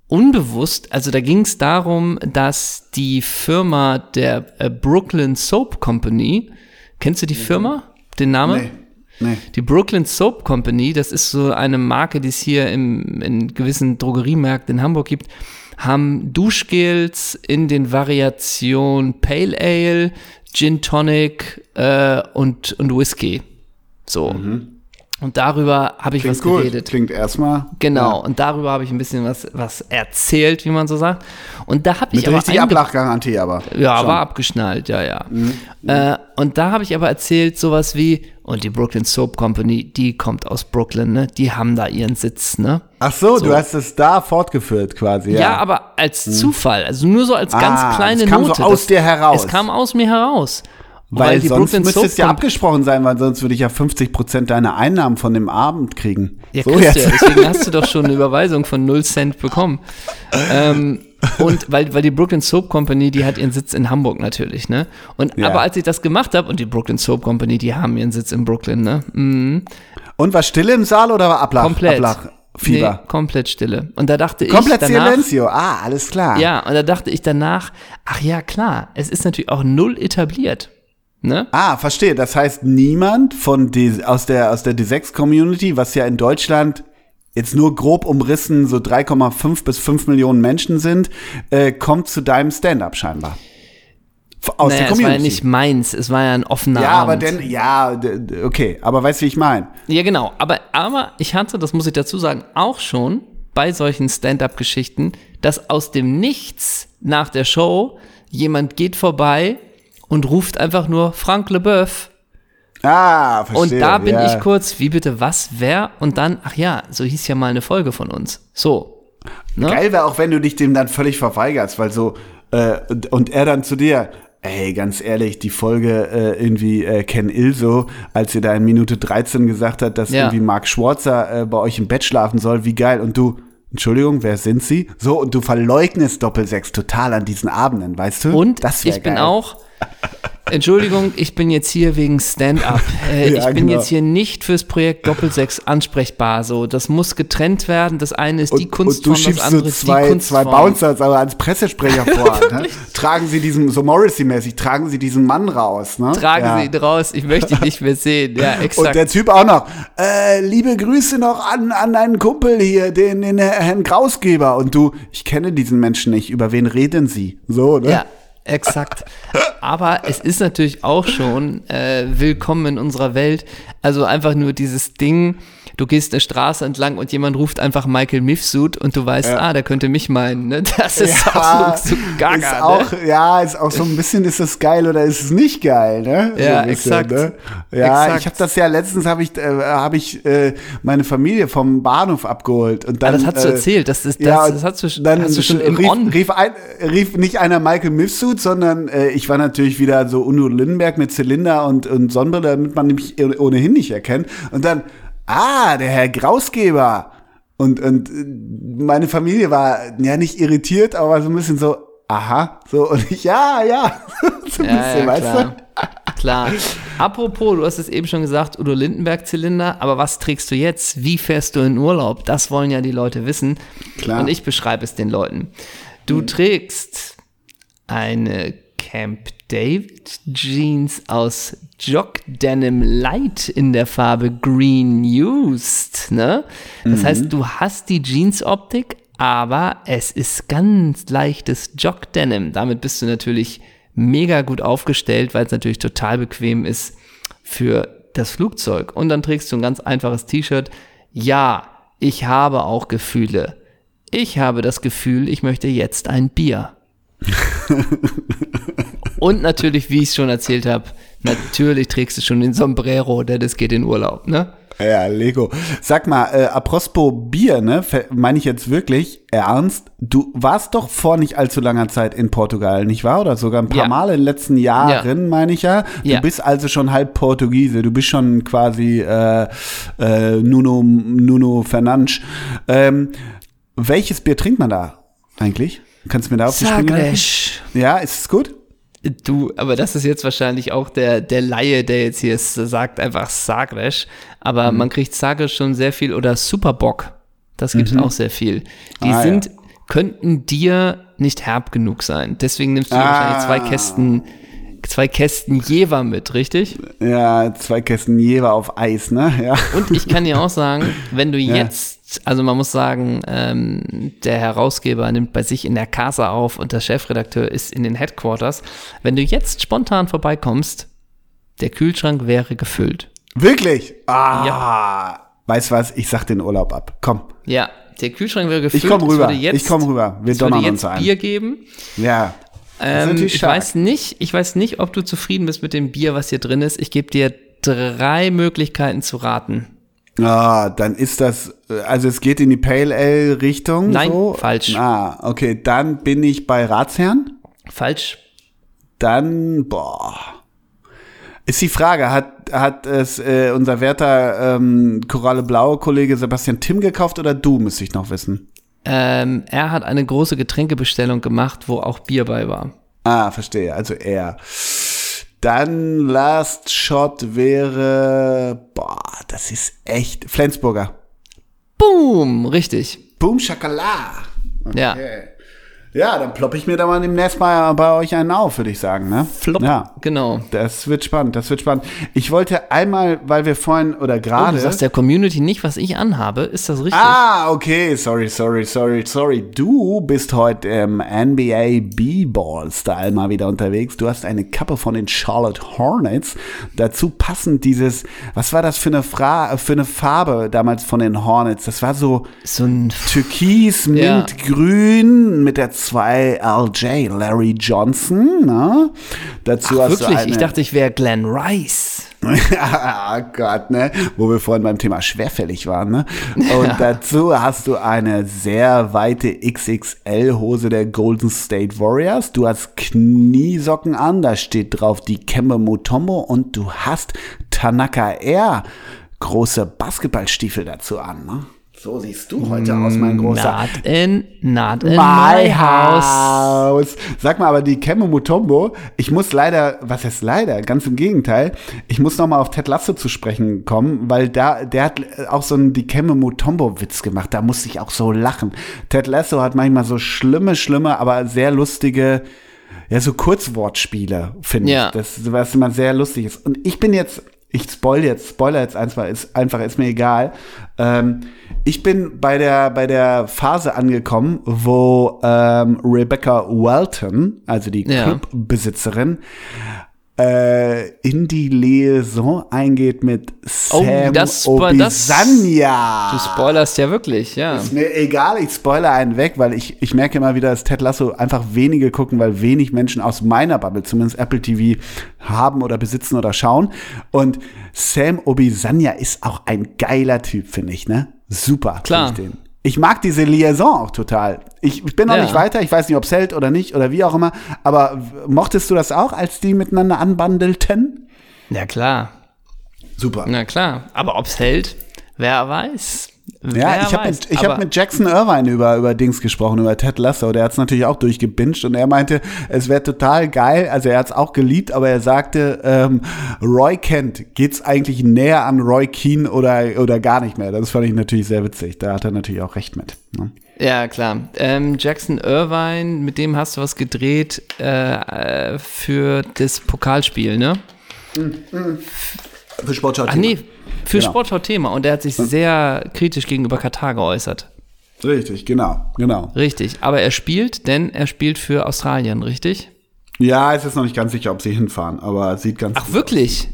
unbewusst, also da ging es darum, dass die Firma der äh, Brooklyn Soap Company, kennst du die Firma, den Namen? Nee. Nee. Die Brooklyn Soap Company, das ist so eine Marke, die es hier im, in gewissen Drogeriemärkten in Hamburg gibt, haben Duschgels in den Variationen Pale Ale, Gin Tonic äh, und, und Whisky. So. Und darüber habe ich Klingt was gut. geredet. Klingt erstmal. Genau, und darüber habe ich ein bisschen was, was erzählt, wie man so sagt. Und da habe ich Mit aber richtig Ablachgarantie aber. ja, Schon. war abgeschnallt, ja, ja. Äh, und da habe ich aber erzählt sowas wie, und die Brooklyn Soap Company, die kommt aus Brooklyn, ne? Die haben da ihren Sitz, ne? Ach so, So. du hast es da fortgeführt quasi. Ja, Ja, aber als Zufall, also nur so als ganz Ah, kleine es kam so Note. aus dir heraus. Es kam aus mir heraus. Weil, die sonst Brooklyn müsste es ja abgesprochen sein, weil sonst würde ich ja 50 Prozent deiner Einnahmen von dem Abend kriegen. Ja, so du ja, deswegen hast du doch schon eine Überweisung von 0 Cent bekommen. ähm, und weil, weil die Brooklyn Soap Company, die hat ihren Sitz in Hamburg natürlich, ne? Und Ja. aber als ich das gemacht habe, und die Brooklyn Soap Company, die haben ihren Sitz in Brooklyn, ne? Mhm. Und war Stille im Saal oder war Ablach? Komplett. Ablachfieber? Nee, komplett Stille. Und da dachte Komplett ich danach, Silencio. Ah, alles klar. ja, und da dachte ich danach, ach ja, klar, es ist natürlich auch null etabliert. Ne? Ah, verstehe. Das heißt, niemand von D aus der, aus der D6-Community, was ja in Deutschland jetzt nur grob umrissen so 3,5 bis 5 Millionen Menschen sind, äh, kommt zu deinem Stand-up scheinbar. Aus naja, der es war ja Community. nicht meins, es war ja ein offener ja, Abend. aber denn, ja, okay, aber weißt du, wie ich meine? Ja, genau. Aber, aber ich hatte, das muss ich dazu sagen, auch schon bei solchen Stand-up-Geschichten, dass aus dem Nichts nach der Show jemand geht vorbei und ruft einfach nur Frank Leboeuf. Ah, verstehe. Und da bin ja. ich kurz, wie bitte, was, wer? Und dann, ach ja, so hieß ja mal eine Folge von uns. So. Ne? Geil wäre auch, wenn du dich dem dann völlig verweigerst, weil so, äh, und, und er dann zu dir, ey, ganz ehrlich, die Folge äh, irgendwie äh, Ken Ilso, als ihr da in Minute 13 gesagt hat, dass Ja. irgendwie Mark Schwarzer äh, bei euch im Bett schlafen soll, wie geil. Und du, Entschuldigung, wer sind sie? So, und du verleugnest Doppelsechs total an diesen Abenden, weißt du? Und das ich bin geil. auch, Entschuldigung, ich bin jetzt hier wegen Stand-up. Äh, Ja, ich bin genau. jetzt hier nicht fürs Projekt Doppelsechs ansprechbar. So, das muss getrennt werden. Das eine ist die und, Kunstform, und du schiebst das so andere ist die zwei, zwei. Bouncers aber als Pressesprecher vor. ne? Tragen sie diesen, so Morrissey-mäßig, tragen sie diesen Mann raus. Ne? Tragen Ja. Sie ihn raus. Ich möchte ihn nicht mehr sehen. Ja, Und exakt. der Typ auch noch, äh, liebe Grüße noch an, an deinen Kumpel hier, den, den Herrn Grausgeber. Und du, ich kenne diesen Menschen nicht, über wen reden sie? So, ne? Ja, exakt. Aber es ist natürlich auch schon äh, willkommen in unserer Welt. Also einfach nur dieses Ding, du gehst eine Straße entlang und jemand ruft einfach Michael Mifsud und du weißt, ah, der könnte mich meinen. Ne? Das ist auch so, so gaga. ist auch, ne? ja, ist auch so ein bisschen, ist es geil oder ist es nicht geil, ne? So Ja, ein bisschen, exakt. Ne? Ja, Exakt. ich habe das ja letztens habe ich, äh, habe ich äh, meine Familie vom Bahnhof abgeholt und Ah, dann. das hast du äh, erzählt. Das, ist, das, ja, das hast du, dann hast du schon im rief, On. rief, ein, rief nicht einer Michael Mifsud, sondern äh, ich war natürlich wieder so Uno Lindenberg mit Zylinder und, und Sonnenbrille, damit man mich ohnehin nicht erkennt. Und dann, ah, der Herr Grausgeber. Und, und äh, meine Familie war ja nicht irritiert, aber so ein bisschen so, aha, so und ich, ja, ja, so ein Ja, bisschen, ja, weißt klar. du? Klar. Apropos, du hast es eben schon gesagt, Udo Lindenberg-Zylinder, aber was trägst du jetzt? Wie fährst du in Urlaub? Das wollen ja die Leute wissen. Klar. Und ich beschreibe es den Leuten. Du trägst eine Camp David Jeans aus Jock Denim Light in der Farbe Green Used, ne? Das heißt, du hast die Jeans-Optik, aber es ist ganz leichtes Jock Denim. Damit bist du natürlich mega gut aufgestellt, weil es natürlich total bequem ist für das Flugzeug. Und dann trägst du ein ganz einfaches T-Shirt. Ja, ich habe auch Gefühle. Ich habe das Gefühl, ich möchte jetzt ein Bier. Und natürlich, wie ich es schon erzählt habe, natürlich trägst du schon den Sombrero, denn es geht in Urlaub, ne? Ja, Lego. Sag mal, äh, apropos Bier, ne, meine ich jetzt wirklich ernst? Du warst doch vor nicht allzu langer Zeit in Portugal, nicht wahr? Oder sogar ein paar Ja. Mal in den letzten Jahren, Ja. meine ich ja. Du Ja. bist also schon halb Portugiese. Du bist schon quasi äh, äh, Nuno, Nuno Fernandes. Ähm, welches Bier trinkt man da eigentlich? Kannst du mir da auf die Sprünge. Ja, ist es gut? Du, aber das ist jetzt wahrscheinlich auch der, der Laie, der jetzt hier ist, sagt einfach Sagres. Aber Mhm. man kriegt Sagres schon sehr viel oder Superbock. Das gibt auch sehr viel. Die Mhm. Ah, sind, könnten dir nicht herb genug sein. Deswegen nimmst du Ah. wahrscheinlich zwei Kästen, zwei Kästen Jever mit, richtig? Ja, zwei Kästen Jever auf Eis, ne? Ja. Und ich kann dir auch sagen, wenn du jetzt, also man muss sagen, ähm, der Herausgeber nimmt bei sich in der Casa auf und der Chefredakteur ist in den Headquarters. Wenn du jetzt spontan vorbeikommst, der Kühlschrank wäre gefüllt. Wirklich? Ah. Weißt was? Ich sag den Urlaub ab. Komm. Ja, der Kühlschrank wäre gefüllt. Ich komm Es rüber. Jetzt, ich komm rüber. Wir donnern uns ein. Bier geben. Ja. Ähm, ich stark. weiß nicht, ich weiß nicht, ob du zufrieden bist mit dem Bier, was hier drin ist. Ich gebe dir drei Möglichkeiten zu raten. Ah, dann ist das, äh, also es geht in die Pale Ale Richtung. Nein, so. falsch. Ah, okay, dann bin ich bei Ratsherrn. Falsch. Dann, boah. Ist die Frage, hat, hat es äh, unser werter ähm, Koralle Blaue Kollege Sebastian Tim gekauft oder du, müsste ich noch wissen. Ähm, er hat eine große Getränkebestellung gemacht, wo auch Bier bei war. Ah, verstehe, also er. Dann Last Shot wäre, boah, das ist echt, Flensburger. Boom, richtig. Boom Shakala. Ja. Ja, dann ploppe ich mir da mal demnächst mal bei euch einen auf, würde ich sagen, ne? Flop. Ja. Genau. Das wird spannend, das wird spannend. Ich wollte einmal, weil wir vorhin oder Oh, gerade. du sagst der Community nicht, was ich anhabe. Ist das richtig? Ah, okay, sorry, sorry, sorry, sorry. Du bist heute im NBA B-Ball-Style mal wieder unterwegs. Du hast eine Kappe von den Charlotte Hornets. Dazu passend dieses, was war das für eine, Fra für eine Farbe damals von den Hornets? Das war so So ein Türkis, Ja. Mintgrün mit der 2 LJ, Larry Johnson. Ne? Dazu Ach, hast du wirklich? eine, Ich dachte, ich wäre Glenn Rice. Ah Gott, ne? Wo wir vorhin beim Thema schwerfällig waren, ne? Und dazu hast du eine sehr weite XXL-Hose der Golden State Warriors. Du hast Kniesocken an, da steht drauf die Kembe Mutombo und du hast Tanaka Air große Basketballstiefel dazu an, ne? So siehst du heute aus, mein großer. Not in, not in My my house. house. Sag mal, aber die Kemme Mutombo, ich muss leider, was heißt leider, ganz im Gegenteil, ich muss noch mal auf Ted Lasso zu sprechen kommen, weil da, der hat auch so einen die Kemme Mutombo Witz gemacht, da musste ich auch so lachen. Ted Lasso hat manchmal so schlimme, schlimme, aber sehr lustige, ja, so Kurzwortspiele, finde Ja. ich. Das, was immer sehr lustig ist. Und ich bin jetzt, ich spoil jetzt, spoiler jetzt einfach, ist einfach, ist mir egal. Ähm, ich bin bei der, bei der Phase angekommen, wo ähm, Rebecca Welton, also die Ja. Clubbesitzerin, äh, in die Liaison eingeht mit Oh, Sam das- Obisanya. Du spoilerst ja wirklich, ja. Ist mir egal, ich spoilere einen weg, weil ich, ich merke immer wieder, dass Ted Lasso einfach wenige gucken, weil wenig Menschen aus meiner Bubble, zumindest Apple TV, haben oder besitzen oder schauen. Und Sam Obisanya ist auch ein geiler Typ, finde ich, ne? Super. Klar. Ich, den. Ich mag diese Liaison auch total. Ich, ich bin noch Ja. nicht weiter, ich weiß nicht, ob es hält oder nicht oder wie auch immer, aber mochtest du das auch, als die miteinander anbandelten? Ja, klar. Super. Na klar. Aber ob's hält, wer weiß. Ja, wer ich habe mit, ich hab mit Jackson Irvine über, über Dings gesprochen, über Ted Lasso. Der hat es natürlich auch durchgebinged und er meinte, es wäre total geil. Also er hat es auch geliebt, aber er sagte, ähm, Roy Kent, geht's eigentlich näher an Roy Keane oder, oder gar nicht mehr? Das fand ich natürlich sehr witzig. Da hat er natürlich auch recht mit. Ne? Ja, klar. Ähm, Jackson Irvine, mit dem hast du was gedreht äh, äh, für das Pokalspiel, ne? Für Sportschau. Ach nee, für Genau. Sportschau-Thema. Und der hat sich sehr kritisch gegenüber Katar geäußert. Richtig, genau, genau. Richtig. Aber er spielt, denn er spielt für Australien, richtig? Ja, es ist noch nicht ganz sicher, ob sie hinfahren, aber sieht ganz Ach, wirklich?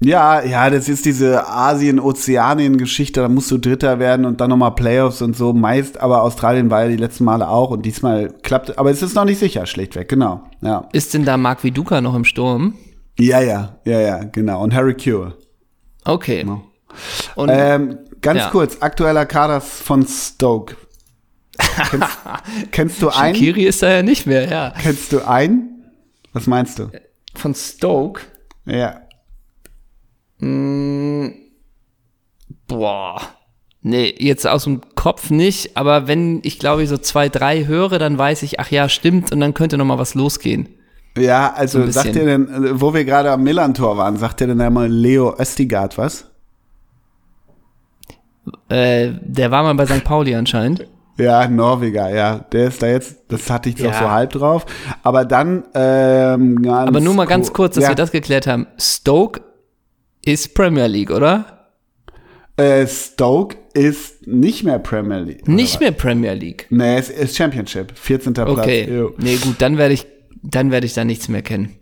Ja, ja, das ist diese Asien-Ozeanien-Geschichte, da musst du Dritter werden und dann nochmal Playoffs und so. Meist, aber Australien war ja die letzten Male auch und diesmal klappt, aber es ist noch nicht sicher, schlichtweg, genau. Ja, Ist denn da Mark Viduka noch im Sturm? ja, ja, ja, ja genau. Und Harry Cure. Okay. Und Ähm, ganz Ja. kurz, aktueller Kader von Stoke. Kennst, kennst du einen? Kiri ist da ja nicht mehr, ja. Kennst du einen? Was meinst du? Von Stoke. Ja. Boah. Nee, jetzt aus dem Kopf nicht, aber wenn ich glaube ich so zwei, drei höre, dann weiß ich, ach ja, stimmt, und dann könnte noch mal was losgehen. Ja, also sagt ihr denn, äh, wo wir gerade am Millantor waren, sagt ihr denn einmal Leo Östigard was? Äh, der war mal bei St. Pauli anscheinend. Ja, Norweger, ja. Der ist da jetzt, das hatte ich doch Ja. so halb drauf. Aber dann, ähm, ganz Aber nur mal ganz ku- kurz, dass ja, wir das geklärt haben. Stoke ist Premier League, oder? Äh, Stoke ist nicht mehr Premier League. Nicht mehr Premier League. Nee, es ist Championship. 14. Platz. Okay. Nee, gut, dann werde ich, dann werde ich da nichts mehr kennen.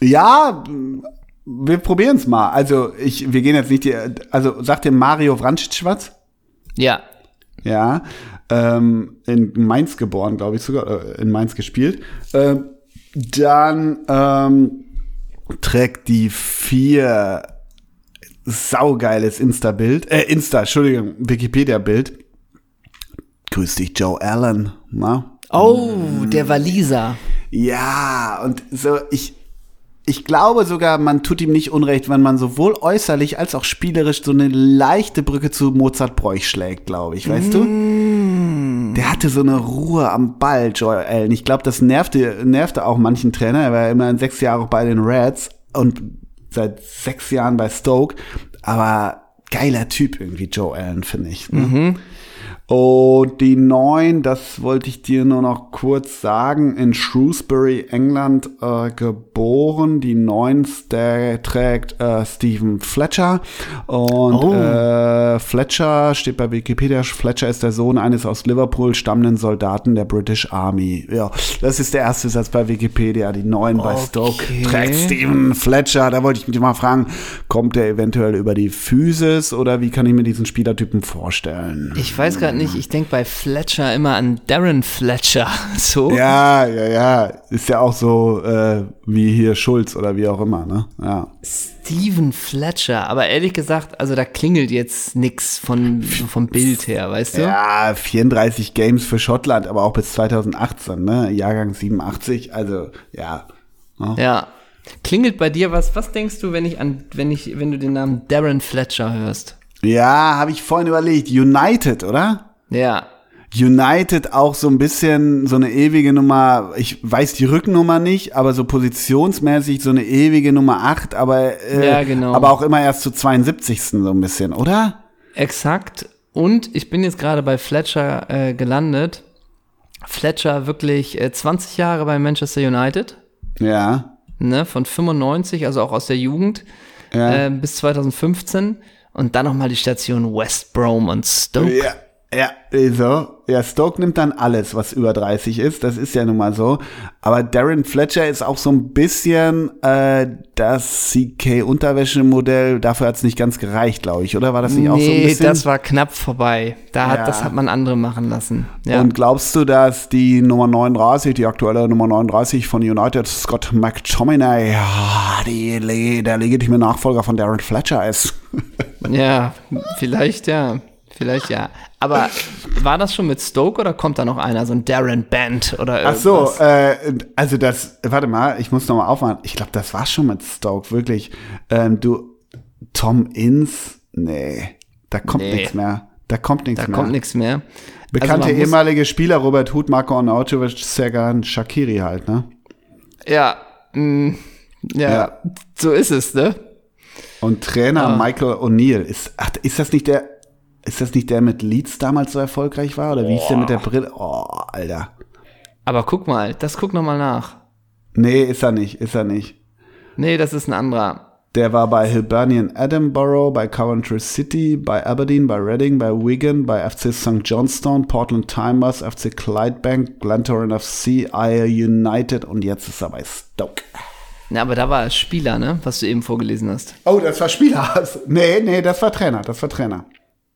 Ja, wir probieren es mal. Also, ich, wir gehen jetzt nicht die, also sagt dir Mario Vrancic was? Ja. Ja, ähm, in Mainz geboren, glaube ich sogar, äh, in Mainz gespielt. Ähm, dann ähm, trägt die vier saugeiles Insta-Bild, äh, Insta, Entschuldigung, Wikipedia-Bild. Grüß dich, Joe Allen, na? Oh, der Waliser. Ja, und so, ich, ich glaube sogar, man tut ihm nicht unrecht, wenn man sowohl äußerlich als auch spielerisch so eine leichte Brücke zu Mozart Bräuch schlägt, glaube ich, weißt du? Der hatte so eine Ruhe am Ball, Joel Allen. Ich glaube, das nervte, nervte auch manchen Trainer. Er war ja immerhin sechs Jahre bei den Reds und seit sechs Jahren bei Stoke. Aber geiler Typ irgendwie, Joe Allen, finde ich. Ne? Und die neun, das wollte ich dir nur noch kurz sagen, in Shrewsbury, England äh, geboren. Die neun trägt äh, Stephen Fletcher. Und Oh. äh, Fletcher steht bei Wikipedia, Fletcher ist der Sohn eines aus Liverpool stammenden Soldaten der British Army. Ja, das ist der erste Satz bei Wikipedia. Die neun bei Stoke Okay. trägt Stephen Fletcher. Da wollte ich mich mal fragen, kommt der eventuell über die Physis oder wie kann ich mir diesen Spielertypen vorstellen? Ich weiß gerade nicht, ich denke bei Fletcher immer an Darren Fletcher. So. Ja, ja, ja. Ist ja auch so äh, wie hier Schulz oder wie auch immer, ne? Ja. Steven Fletcher. Aber ehrlich gesagt, also da klingelt jetzt nix von, vom Bild her, weißt du? Ja, 34 Games für Schottland, aber auch bis 2018, ne? Jahrgang 87, also ja. Ja. Klingelt bei dir was? Was denkst du, wenn ich an, wenn ich, wenn du den Namen Darren Fletcher hörst? Ja, habe ich vorhin überlegt. United, oder? Ja. United auch so ein bisschen so eine ewige Nummer, ich weiß die Rückennummer nicht, aber so positionsmäßig so eine ewige Nummer 8, aber, äh, Ja, genau. aber auch immer erst zu 72. so ein bisschen, oder? Exakt. Und ich bin jetzt gerade bei Fletcher äh, gelandet. Fletcher wirklich äh, 20 Jahre bei Manchester United, Ja. ne, von 95, also auch aus der Jugend, Ja. äh, bis 2015. Und dann nochmal die Station West Brom und Stoke. Ja, ja, so. Ja, Stoke nimmt dann alles, was über 30 ist. Das ist ja nun mal so. Aber Darren Fletcher ist auch so ein bisschen äh, das CK-Unterwäschemodell. Dafür hat es nicht ganz gereicht, glaube ich, oder? War das nicht auch so ein Nee, bisschen? das war knapp vorbei. Da hat, Ja. Das hat man andere machen lassen. Ja. Und glaubst du, dass die Nummer 39, die aktuelle Nummer 39 von United, Scott McTominay, die, der legitime Nachfolger von Darren Fletcher ist? ja, vielleicht ja. Vielleicht ja. Aber war das schon mit Stoke oder kommt da noch einer, so ein Darren Band oder Ach irgendwas? so, äh, also das, warte mal, ich muss noch mal aufmachen. Ich glaube, das war schon mit Stoke, wirklich. Ähm, du, Tom Inns, nee, da kommt Nee. nichts mehr. Da kommt nichts Da mehr. kommt nichts mehr. Bekannte Also ehemalige Spieler, Robert Huth, Marco Arnautovic, Sergan Shakiri halt, ne? Ja, mh, ja, Ja. so ist es, ne? Und Trainer Ah. Michael O'Neill, ist, ach, ist das nicht der, ist das nicht der mit Leeds damals so erfolgreich war? Oder wie ist der mit der Brille? Oh, Alter. Aber guck mal, das guck noch mal nach. Nee, ist er nicht, ist er nicht. Nee, das ist ein anderer. Der war bei Hibernian Edinburgh, bei Coventry City, bei Aberdeen, bei Reading, bei Wigan, bei FC St. Johnstone, Portland Timers, FC Clydebank, Glentoran FC, Ayr United und jetzt ist er bei Stoke. Na, aber da war er Spieler, ne? Was du eben vorgelesen hast. Oh, das war Spieler. Nee, nee, das war Trainer, das war Trainer.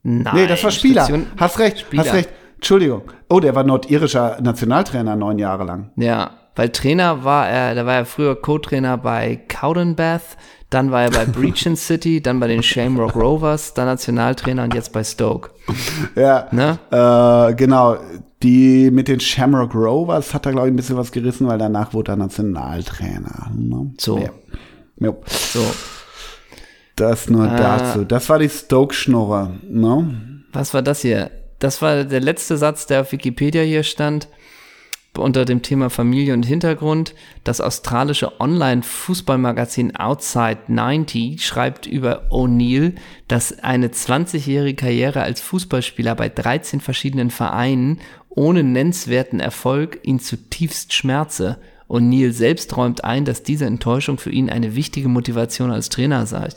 Nein. Nee, das war Spieler. Station- hast recht, Spieler. hast recht. Entschuldigung. Oh, der war nordirischer Nationaltrainer neun Jahre lang. Ja, weil Trainer war er, da war er früher Co-Trainer bei Cowdenbath, dann war er bei Breachin City, dann bei den Shamrock Rovers, dann Nationaltrainer und jetzt bei Stoke. Ja, Ne? äh, genau. Die mit den Shamrock Rovers hat er, glaube ich, ein bisschen was gerissen, weil danach wurde er Nationaltrainer. Ne? So. Ja. Ja. So, Das nur Äh. dazu. Das war die Stoke-Schnurre. Ne? was war das hier? Das war der letzte Satz, der auf Wikipedia hier stand. Unter dem Thema Familie und Hintergrund. Das australische Online-Fußballmagazin Outside 90 schreibt über O'Neill, dass eine 20-jährige Karriere als Fußballspieler bei 13 verschiedenen Vereinen ohne nennenswerten Erfolg ihn zutiefst schmerze. O'Neill selbst räumt ein, dass diese Enttäuschung für ihn eine wichtige Motivation als Trainer sei.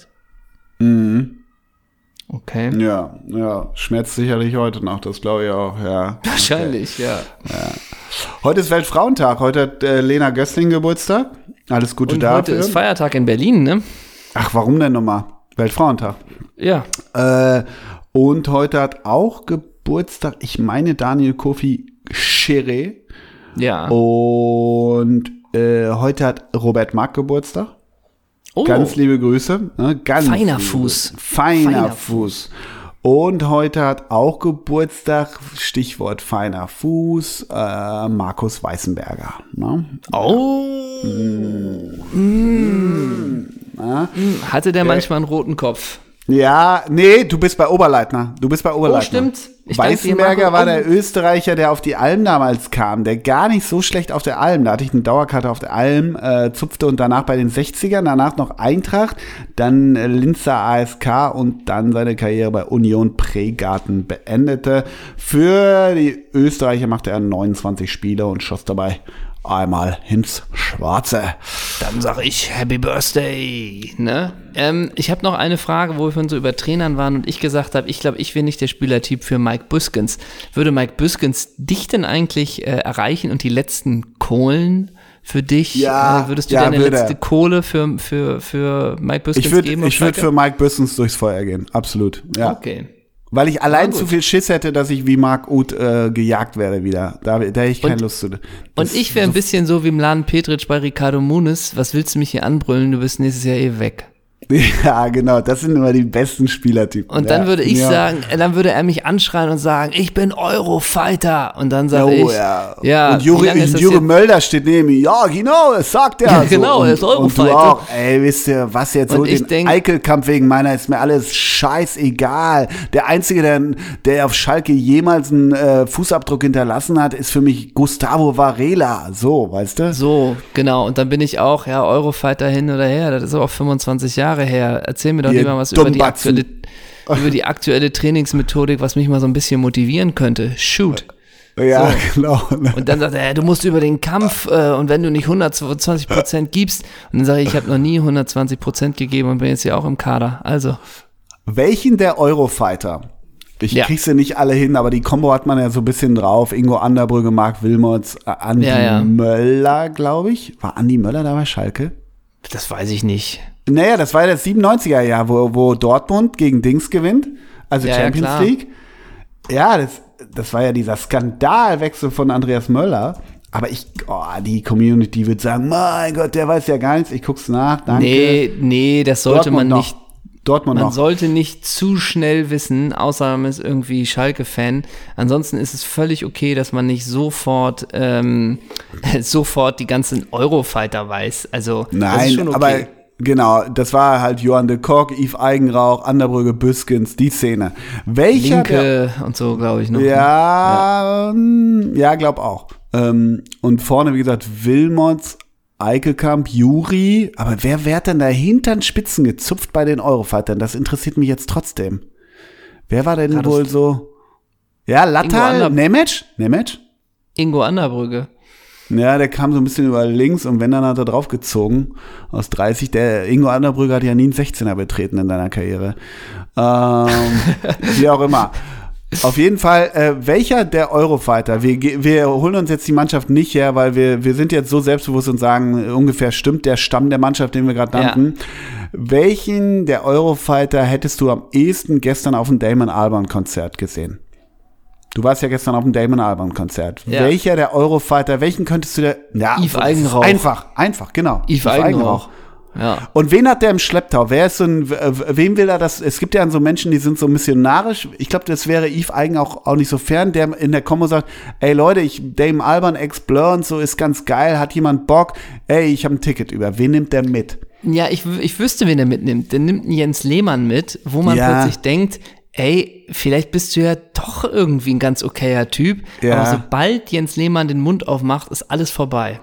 Okay. Ja, ja. Schmerzt sicherlich heute noch, das glaube ich auch, ja. Wahrscheinlich, ja. Heute ist Weltfrauentag. Heute hat äh, Lena Gössling Geburtstag. Alles Gute Und heute dafür. ist Feiertag in Berlin, ne? Ach, warum denn nochmal? Weltfrauentag. Ja. Äh, und heute hat auch Geburtstag, ich meine Daniel Kofi Chere. Ja. Und äh, heute hat Robert Mark Geburtstag. Oh, Ganz liebe Grüße. Ne? Ganz Feiner Fuß. Feiner, Feiner Fuß. Und heute hat auch Geburtstag, Stichwort feiner Fuß, äh, Markus Weißenberger. Ne? oh. Ja. Hatte der manchmal einen roten Kopf? Ja, nee, du bist bei Oberleitner. Du bist bei Oberleitner. Oh, stimmt. Ich Weißenberger war Oh. der Österreicher, der auf die Alm damals kam, der gar nicht so schlecht auf der Alm. Da hatte ich eine Dauerkarte auf der Alm, äh, zupfte und danach bei den 60ern, danach noch Eintracht, dann äh, Linzer ASK und dann seine Karriere bei Union Pregarten beendete. Für die Österreicher machte er 29 Spiele und schoss dabei einmal ins Schwarze. Dann sage ich Happy Birthday. Ne? Ähm, ich habe noch eine Frage, wo wir von so über Trainern waren und ich gesagt habe, ich glaube, ich wäre nicht der Spielertyp für Mike Büskens. Würde Mike Büskens dich denn eigentlich äh, erreichen und die letzten Kohlen für dich? Ja, äh, würdest du ja, deine würde letzte Kohle für, für, für Mike Büskens Ich würde geben? ich würd Schalke? für Mike Büssens durchs Feuer gehen, absolut. Ja. Okay. Weil ich allein zu viel Schiss hätte, dass ich wie Marc Uth äh, gejagt werde wieder. Da, da hätte ich keine Und- Lust zu. Und ich wäre ein bisschen so wie Mladen Petric bei Ricardo Muniz. Was willst du mich hier anbrüllen? Du bist nächstes Jahr eh weg. Ja, genau. Das sind immer die besten Spielertypen. Und dann ja. würde ich ja. sagen, äh, dann würde er mich anschreien und sagen, ich bin Eurofighter. Und dann sage Oh ich, ja. ja, und Jure, Jure? Mölder steht neben mir. Ja, genau, das sagt er. Ja, so. genau, und, er ist Und du Eurofighter. auch. Ey, wisst ihr, was jetzt so den denk- Eichelkampf wegen meiner ist mir alles scheißegal. Der Einzige, der, der auf Schalke jemals einen äh, Fußabdruck hinterlassen hat, ist für mich Gustavo Varela. So, weißt du? So, genau. Und dann bin ich auch, ja, Eurofighter hin oder her. Das ist auch 25 Jahre her. Erzähl mir doch Ihr lieber was über die, aktuelle, über die aktuelle Trainingsmethodik, was mich mal so ein bisschen motivieren könnte. Shoot. Ja, genau. Und dann sagt er, du musst über den Kampf äh, und wenn du nicht 120 Prozent gibst. Und dann sage ich, ich habe noch nie 120 Prozent gegeben und bin jetzt ja auch im Kader. Also, Welchen der Eurofighter? Ich Ja. krieg sie nicht alle hin, aber die Combo hat man ja so ein bisschen drauf. Ingo Anderbrügge, Marc Wilmots, Andi Ja, ja. Möller, glaube ich. War Andi Möller da bei Schalke? das weiß ich nicht. Naja, das war ja das 97er Jahr, wo, wo Dortmund gegen Dings gewinnt, also Ja, ja, Champions klar. League. Ja, das, das war ja dieser Skandalwechsel von Andreas Möller. Aber ich, oh, die Community wird sagen, mein Gott, der weiß ja gar nichts. Ich guck's nach, danke. Nee, nee, das sollte Dortmund man noch. nicht. Dortmund Man noch. sollte nicht zu schnell wissen, außer man ist irgendwie Schalke-Fan. Ansonsten ist es völlig okay, dass man nicht sofort, ähm, sofort die ganzen Eurofighter weiß. Also, Nein, schon okay. aber genau, das war halt Johann de Kock, Yves Eigenrauch, Anderbrügge, Büskens, die Szene. Welcher der, Linke und so, glaube ich, noch. Ja, ja, ja glaub auch. Ähm, und vorne, wie gesagt, Wilmots, Eickelkamp, Juri. Aber wer wird denn da hintern Spitzen gezupft bei den Eurofightern? Das interessiert mich jetzt trotzdem. Wer war denn Hattest- wohl so? Ja, Lattal, Nemec? Nemec? Ingo Anderbrügge. Ja, der kam so ein bisschen über links und wenn dann hat er draufgezogen aus 30. Der Ingo Anderbrügge hat ja nie einen 16er betreten in seiner Karriere. Ähm, wie auch immer. Auf jeden Fall, äh, welcher der Eurofighter, wir, wir holen uns jetzt die Mannschaft nicht her, weil wir, wir sind jetzt so selbstbewusst und sagen, äh, ungefähr stimmt der Stamm der Mannschaft, den wir gerade Ja. nannten. Welchen der Eurofighter hättest du am ehesten gestern auf dem Damon Albarn Konzert gesehen? Du warst ja gestern auf dem Damon Albarn Konzert. Ja. Welcher der Eurofighter, welchen könntest du der, ja, Yves Eigenrauch. Einfach, einfach, genau. Yves Eigenrauch. Ja. Und wen hat der im Schlepptau? Wer ist so ein, wem will er das? Es gibt ja so Menschen, die sind so missionarisch. Ich glaube, das wäre Yves Eigen auch, auch nicht so fern, der in der Kombo sagt, ey Leute, ich, Dame Alban, ex Blur und so ist ganz geil, hat jemand Bock? Ey, ich habe ein Ticket über. Wen nimmt der mit? Ja, ich, ich wüsste, wen er mitnimmt. Der nimmt einen Jens Lehmann mit, wo man Ja. plötzlich denkt, ey, vielleicht bist du ja doch irgendwie ein ganz okayer Typ. Ja. Aber sobald Jens Lehmann den Mund aufmacht, ist alles vorbei.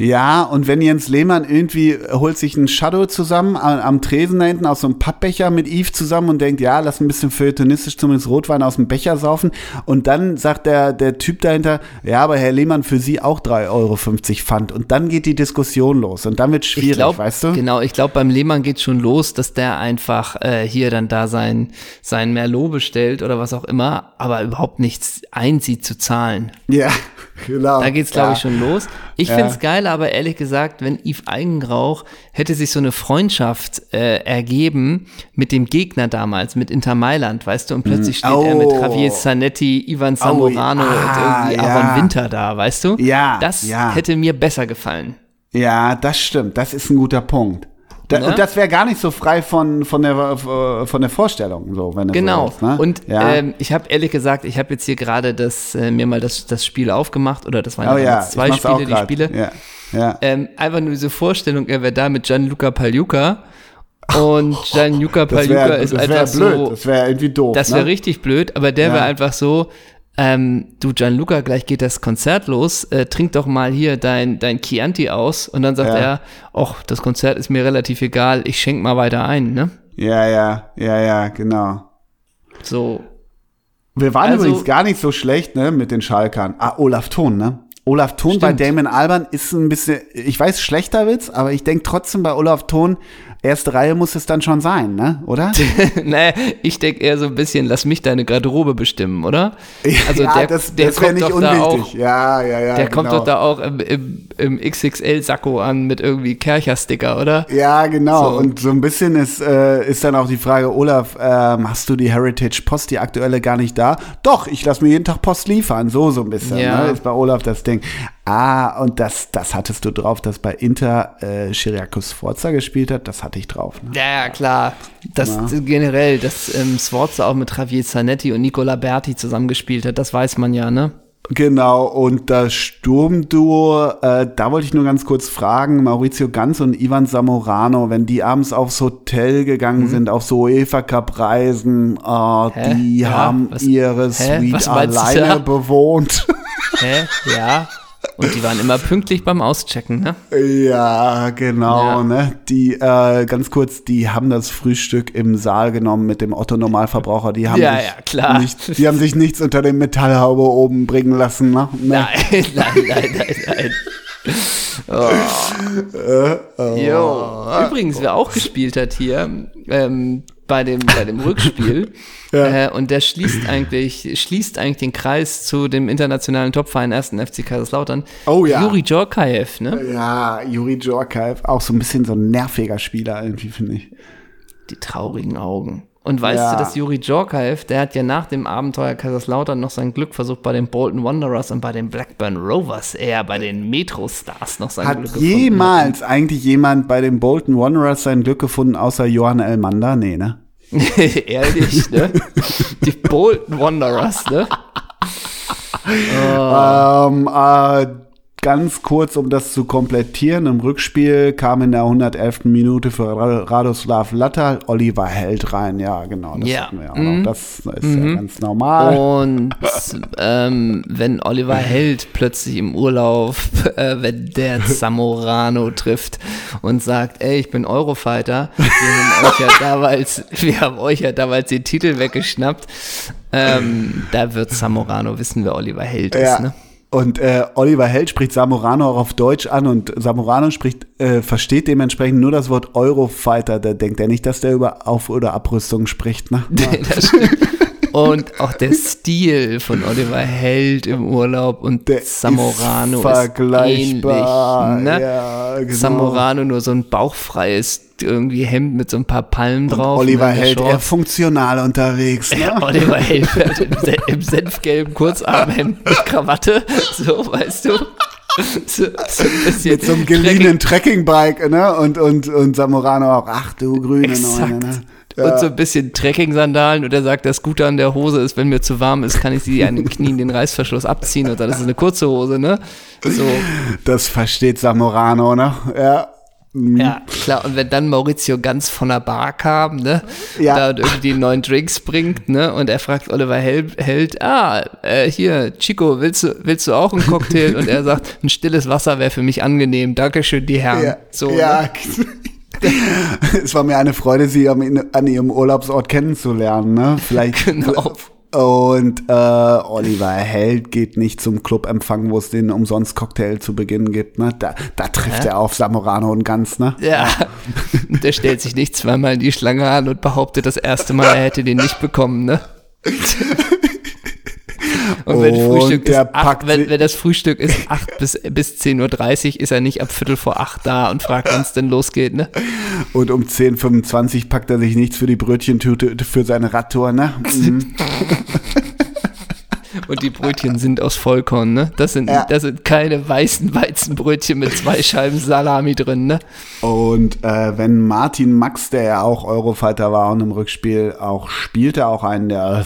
Ja, und wenn Jens Lehmann irgendwie holt sich einen Shadow zusammen am, am Tresen da hinten aus so einem Pappbecher mit Yves zusammen und denkt, ja, lass ein bisschen feuilletonistisch zumindest Rotwein aus dem Becher saufen. Und dann sagt der, der Typ dahinter, ja, aber Herr Lehmann, für Sie auch 3,50 Euro Pfand. Und dann geht die Diskussion los. Und dann wird schwierig, ich glaube, weißt du? Genau, ich glaube, beim Lehmann geht schon los, dass der einfach äh, hier dann da sein, sein Merlot bestellt oder was auch immer, aber überhaupt nichts einsieht zu zahlen. Ja, genau. Da geht's, glaube ja. ich, schon los. Ich Ja. find's geil, aber ehrlich gesagt, wenn Yves Eigenrauch hätte sich so eine Freundschaft äh, ergeben mit dem Gegner damals, mit Inter Mailand, weißt du, und plötzlich steht er mit Oh. Javier Zanetti, Ivan Zamorano ah, und irgendwie ja. Aaron Winter da, weißt du? Ja, Das ja. hätte mir besser gefallen. Ja, das stimmt. Das ist ein guter Punkt. Da, Ne? Und das wäre gar nicht so frei von, von, der, äh, von der Vorstellung, so, wenn Genau. so willst, ne? Und ja. ähm, ich habe ehrlich gesagt, ich habe jetzt hier gerade das äh, mir mal das, das Spiel aufgemacht oder das waren oh ja zwei Spiele, die. Spiele. Ja, ja. Ähm, einfach nur diese Vorstellung, er wäre da mit Gianluca Pagliuca und Gianluca Pagliuca wäre ist das wär einfach blöd, so, das wäre irgendwie doof. das wäre ne? richtig blöd, aber der Ja. wäre einfach so, ähm, du Gianluca, gleich geht das Konzert los, äh, trink doch mal hier dein, dein Chianti aus und dann sagt Ja. er, ach, das Konzert ist mir relativ egal, ich schenk mal weiter ein, ne? Ja, ja, ja, ja, genau. So, Wir waren Also- übrigens gar nicht so schlecht, ne, mit den Schalkern. Ah, Olaf Thon, ne? Olaf Thon bei Stimmt. Damon Alban ist ein bisschen, ich weiß, schlechter Witz, aber ich denke trotzdem bei Olaf Thon, erste Reihe muss es dann schon sein, ne? Oder? naja, ich denke eher so ein bisschen, lass mich deine Garderobe bestimmen, oder? Also ja, der, das, der das wäre nicht unwichtig. auch, ja, ja, ja. der genau. kommt doch da auch im, im, im XXL-Sakko an mit irgendwie Kercher-Sticker, oder? Ja, genau. So. Und so ein bisschen ist, äh, ist dann auch die Frage, Olaf, ähm, hast du die Heritage Post, die aktuelle, gar nicht da? Doch, ich lasse mir jeden Tag Post liefern. So, so ein bisschen. Ja. Ne? Ist bei Olaf das Ding. Ah, und das, das hattest du drauf, dass bei Inter äh, Chiriakos Sforza gespielt hat. Das hatte ich drauf. Ne? Ja, ja, klar. Das generell, dass ähm, Sforza auch mit Javier Zanetti und Nicola Berti zusammengespielt hat, das weiß man ja, ne? Genau, und das Sturmduo, äh, da wollte ich nur ganz kurz fragen, Maurizio Ganz und Ivan Zamorano, wenn die abends aufs Hotel gegangen sind, auf so UEFA Cup Reisen, Hä? die Ja, haben was- ihre? Suite alleine bewohnt. Hä? Ja. Und die waren immer pünktlich beim Auschecken, ne? ja, genau, Ja. ne? Die, äh, ganz kurz, die haben das Frühstück im Saal genommen mit dem Otto Normalverbraucher. Die haben Ja, sich ja, klar. Nicht, die haben sich nichts unter dem Metallhaube oben bringen lassen, ne? Ne? Nein, nein, nein, nein, nein. Oh. Jo. Übrigens, wer auch gespielt hat hier ähm, bei, dem, bei dem Rückspiel, Ja. äh, und der schließt eigentlich, schließt eigentlich den Kreis zu dem internationalen Topverein 1. FC Kaiserslautern. Oh ja. Juri Djorkaev, ne? Ja, Juri Djorkaev, auch so ein bisschen so ein nerviger Spieler irgendwie, finde ich. Die traurigen Augen. Und weißt Ja. du, dass Juri Djorkaev, der hat ja nach dem Abenteuer Kaiserslautern noch sein Glück versucht bei den Bolton Wanderers und bei den Blackburn Rovers, eher bei den Metro Stars noch sein Hat Glück gefunden. jemals eigentlich jemand bei den Bolton Wanderers sein Glück gefunden, außer Johann Elmander? Nee, ne? Ehrlich, ne? Die Bolton Wanderers, ne? Ähm, äh, ganz kurz, um das zu komplettieren, im Rückspiel kam in der 111. Minute für Ra- Radoslav Latta Oliver Held rein. Ja, genau, das Ja. hatten wir auch Mhm. noch. Das ist ja ganz normal. Und ähm, wenn Oliver Held plötzlich im Urlaub, äh, wenn der Zamorano trifft und sagt, ey, ich bin Eurofighter, wir haben euch ja damals, wir haben euch ja damals den Titel weggeschnappt, ähm, da wird Zamorano wissen, wer Oliver Held Ja. ist, ne? Und äh, Oliver Held spricht Samorano auch auf Deutsch an und Samorano spricht, äh, versteht dementsprechend nur das Wort Eurofighter. Da denkt er nicht, dass der über Auf- oder Abrüstung spricht. Ne? Ja. Das stimmt. Und auch der Stil von Oliver Held im Urlaub und Der Zamorano ist ist, vergleichbar. ähnlich. Ne? Ja, genau. Zamorano nur so ein bauchfreies irgendwie Hemd mit so ein paar Palmen drauf. Oliver ne, Held eher Shorts. funktional unterwegs. Ne? Ja, Oliver Held fährt im, im senfgelben Kurzarmhemd mit Krawatte, so, weißt du. so, so Mit so einem geliehenen Trekkingbike, ne? Und, und, und Samurano auch, ach du grüne Neune, ne? Ja. Und so ein bisschen Trekking-Sandalen und er sagt, das Gute an der Hose ist, wenn mir zu warm ist, kann ich sie an den Knien den Reißverschluss abziehen und dann ist es eine kurze Hose, ne? So. Das versteht Samorano, ne? Ja. Mhm. Ja, klar. Und wenn dann Maurizio ganz von der Bar kam, ne, ja. da und irgendwie neuen Drinks bringt, ne, und er fragt Oliver Held, Held ah, äh, hier, Chico, willst du, willst du auch einen Cocktail? und er sagt, ein stilles Wasser wäre für mich angenehm. Dankeschön, die Herren. Ja. So, ja. Ne? es war mir eine Freude, sie an ihrem Urlaubsort kennenzulernen, ne? Vielleicht. Genau. Und äh, Oliver Held geht nicht zum Clubempfang, wo es den umsonst Cocktail zu Beginn gibt. Ne? Da, da trifft ja. er auf Samorano und ganz, ne? Ja. Der stellt sich nicht zweimal in die Schlange an und behauptet das erste Mal, er hätte den nicht bekommen, ne? Und wenn, Frühstück ist acht, wenn, wenn, das Frühstück ist 8 bis, bis 10.30 Uhr, ist er nicht ab Viertel vor 8 da und fragt, wann es denn losgeht, ne? Und um 10.25 Uhr packt er sich nichts für die Brötchentüte für seine Radtour, ne? Mhm. Und die Brötchen sind aus Vollkorn, ne? Das sind, ja. das sind keine weißen Weizenbrötchen mit zwei Scheiben Salami drin, ne? Und äh, wenn Martin Max, der ja auch Eurofighter war und im Rückspiel auch spielte, auch einen, der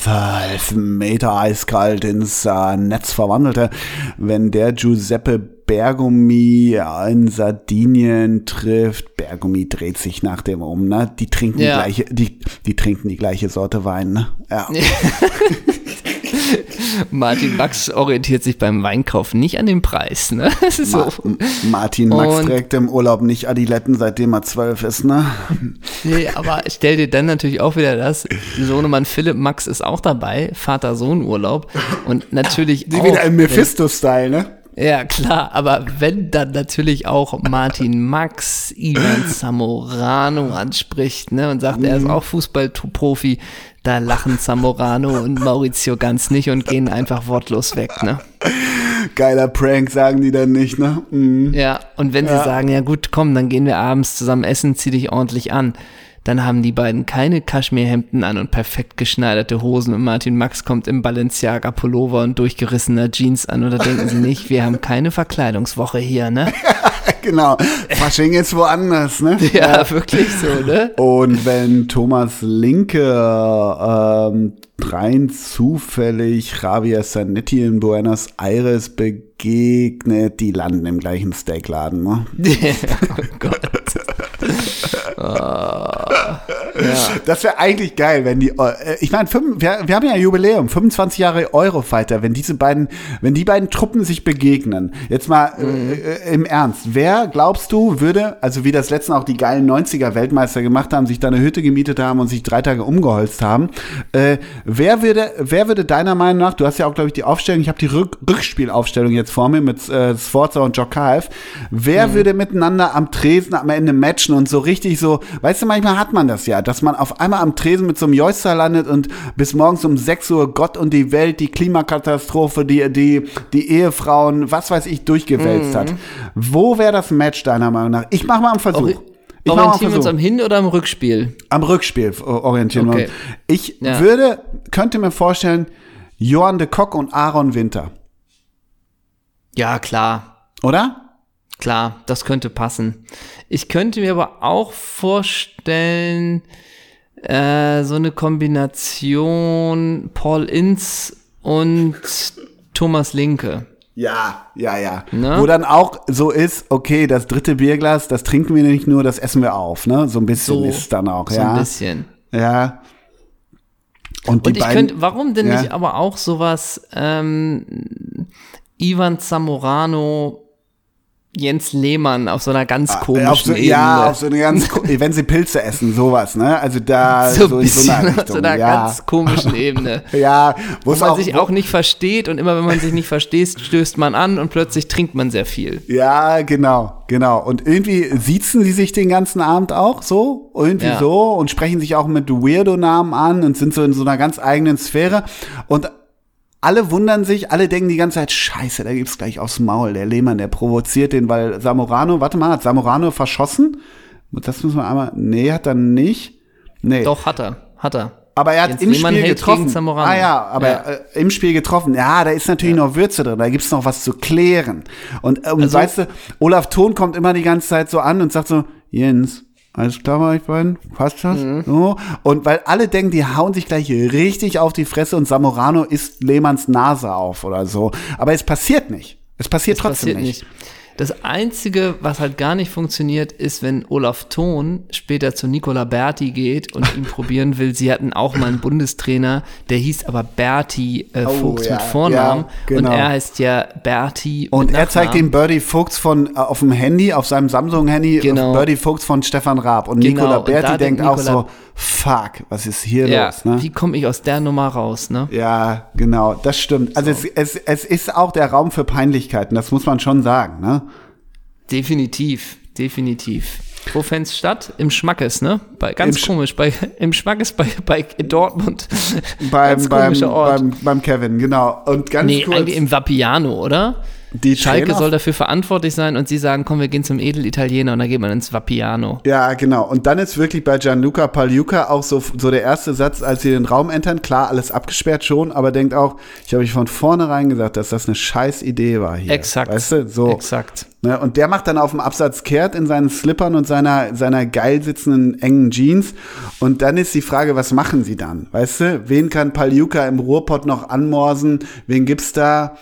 Meter eiskalt ins äh, Netz verwandelte, wenn der Giuseppe Bergumi in Sardinien trifft. Bergumi dreht sich nach dem um, ne? Die trinken ja. die gleiche, die, die trinken die gleiche Sorte Wein, ne? Ja. Martin Max orientiert sich beim Weinkauf nicht an dem Preis. Ne? So. Ma Martin Max und trägt im Urlaub nicht Adiletten, seitdem er zwölf ist. Ne? Nee, aber stell dir dann natürlich auch wieder das, Sohnemann Philipp Max ist auch dabei, Vater-Sohn-Urlaub und natürlich auch, wieder im Mephisto-Style, ne? Ja, klar, aber wenn dann natürlich auch Martin Max Ivan Zamorano anspricht, ne, und sagt, er ist mhm. auch Fußballprofi, da lachen Zamorano und Maurizio ganz nicht und gehen einfach wortlos weg, ne? Geiler Prank, sagen die dann nicht, ne? Mhm. Ja, und wenn ja. sie sagen, ja gut, komm, dann gehen wir abends zusammen essen, zieh dich ordentlich an dann haben die beiden keine Kaschmirhemden an und perfekt geschneiderte Hosen und Martin Max kommt im Balenciaga Pullover und durchgerissener Jeans an oder denken sie nicht, wir haben keine Verkleidungswoche hier, ne? genau. Fasching ist woanders, ne? Ja, ja, wirklich so, ne? Und wenn Thomas Linke ähm, rein zufällig Javier Zanetti in Buenos Aires begegnet, die landen im gleichen Steakladen, ne? oh Gott. Ah, ja. Das wäre eigentlich geil, wenn die, äh, ich meine, wir, wir haben ja ein Jubiläum, 25 Jahre Eurofighter, wenn diese beiden, wenn die beiden Truppen sich begegnen. Jetzt mal äh, mhm. äh, im Ernst, wer glaubst du würde, also wie das letzten auch die geilen 90er Weltmeister gemacht haben, sich da eine Hütte gemietet haben und sich drei Tage umgeholzt haben, äh, wer würde, wer würde deiner Meinung nach, du hast ja auch, glaube ich, die Aufstellung, ich habe die Rück Rückspielaufstellung jetzt vor mir mit äh, Sforza und Jokaev, wer mhm. würde miteinander am Tresen am Ende matchen und so richtig so, weißt du, manchmal hat man das ja, dass man auf einmal am Tresen mit so einem Joyster landet und bis morgens um 6 Uhr Gott und die Welt, die Klimakatastrophe, die, die, die Ehefrauen, was weiß ich, durchgewälzt mhm. hat. Wo wäre das Match deiner Meinung nach? Ich mache mal einen Versuch. Okay. Ich orientieren wir uns am Hin- oder am Rückspiel? Am Rückspiel orientieren okay. wir uns. Ich ja. würde, könnte mir vorstellen, Johann de Kock und Aaron Winter. Ja, klar. Oder? Klar, das könnte passen. Ich könnte mir aber auch vorstellen, äh, so eine Kombination Paul Inz und Thomas Linke. Ja, ja, ja. Ne? Wo dann auch so ist, okay, das dritte Bierglas, das trinken wir nicht nur, das essen wir auf, ne? So ein bisschen so, ist es dann auch, so ja. So ein bisschen. Ja. Und, die und ich könnte, warum denn ja? nicht aber auch sowas, ähm, Ivan Zamorano Jens Lehmann auf so einer ganz ah, komischen auf so, Ebene. Ja, auf so eine ganz, wenn sie Pilze essen, sowas, ne? Also da so, so in so einer Richtung. Auf so einer ja. ganz komischen Ebene. ja, wo man auch, sich auch nicht versteht und immer wenn man sich nicht versteht, stößt man an und plötzlich trinkt man sehr viel. Ja, genau, genau. Und irgendwie siezen sie sich den ganzen Abend auch so, irgendwie ja. so und sprechen sich auch mit Weirdo-Namen an und sind so in so einer ganz eigenen Sphäre und alle wundern sich, alle denken die ganze Zeit, scheiße, da gibt's gleich aufs Maul. Der Lehmann, der provoziert den, weil Samorano, warte mal, hat Samorano verschossen? Das müssen wir einmal, nee, hat er nicht. Nee. Doch, hat er, hat er. Aber er hat Jens im Lehmann Spiel getroffen. Ah ja, aber Ja. Äh, im Spiel getroffen. Ja, da ist natürlich noch Würze drin, da gibt's noch was zu klären. Und, ähm, Also- weißt du, Olaf Thon kommt immer die ganze Zeit so an und sagt so, Jens, alles klar bei euch beiden? Passt das? Mhm. So. Und weil alle denken, die hauen sich gleich richtig auf die Fresse und Samorano isst Lehmanns Nase auf oder so. Aber es passiert nicht. Es passiert trotzdem passiert nicht. nicht. Das Einzige, was halt gar nicht funktioniert, ist, wenn Olaf Thon später zu Nicola Berti geht und ihn probieren will. Sie hatten auch mal einen Bundestrainer, der hieß aber Berti äh, Oh, Fuchs ja, mit Vornamen. ja, genau. Und er heißt ja Berti Und er zeigt ihm Birdie Fuchs von äh, auf dem Handy, auf seinem Samsung-Handy, Genau. Birdie Fuchs von Stefan Raab. Und Genau, Nicola Berti denkt denkt auch Nicola- so, fuck, was ist hier Ja, los? Ne? wie komme ich aus der Nummer raus, ne? Ja, genau, das stimmt. Also es, es, es ist auch der Raum für Peinlichkeiten, das muss man schon sagen. Ne? Definitiv, definitiv. Wo fänd's statt? Im Schmackes, ne? Bei, ganz Im Sch- komisch, bei, im Schmackes bei, bei Dortmund. Beim, ganz beim, Ort. beim, beim Kevin, genau. Und ganz nee, kurz, eigentlich im Vapiano, oder? Die Schalke Trainer- soll dafür verantwortlich sein und sie sagen, komm, wir gehen zum Edelitaliener und dann geht man ins Vapiano. Ja, genau. Und dann ist wirklich bei Gianluca Pagliuca auch so, so der erste Satz, als sie den Raum entern, klar, alles abgesperrt schon, aber denkt auch, ich habe euch von vornherein gesagt, dass das eine scheiß Idee war hier. Exakt. Weißt du, so. Exakt. Ne, und der macht dann auf dem Absatz kehrt in seinen Slippern und seiner, seiner geil sitzenden engen Jeans. Und dann ist die Frage, was machen sie dann? Weißt du, wen kann Pagliuca im Ruhrpott noch anmorsen? Wen gibt's da?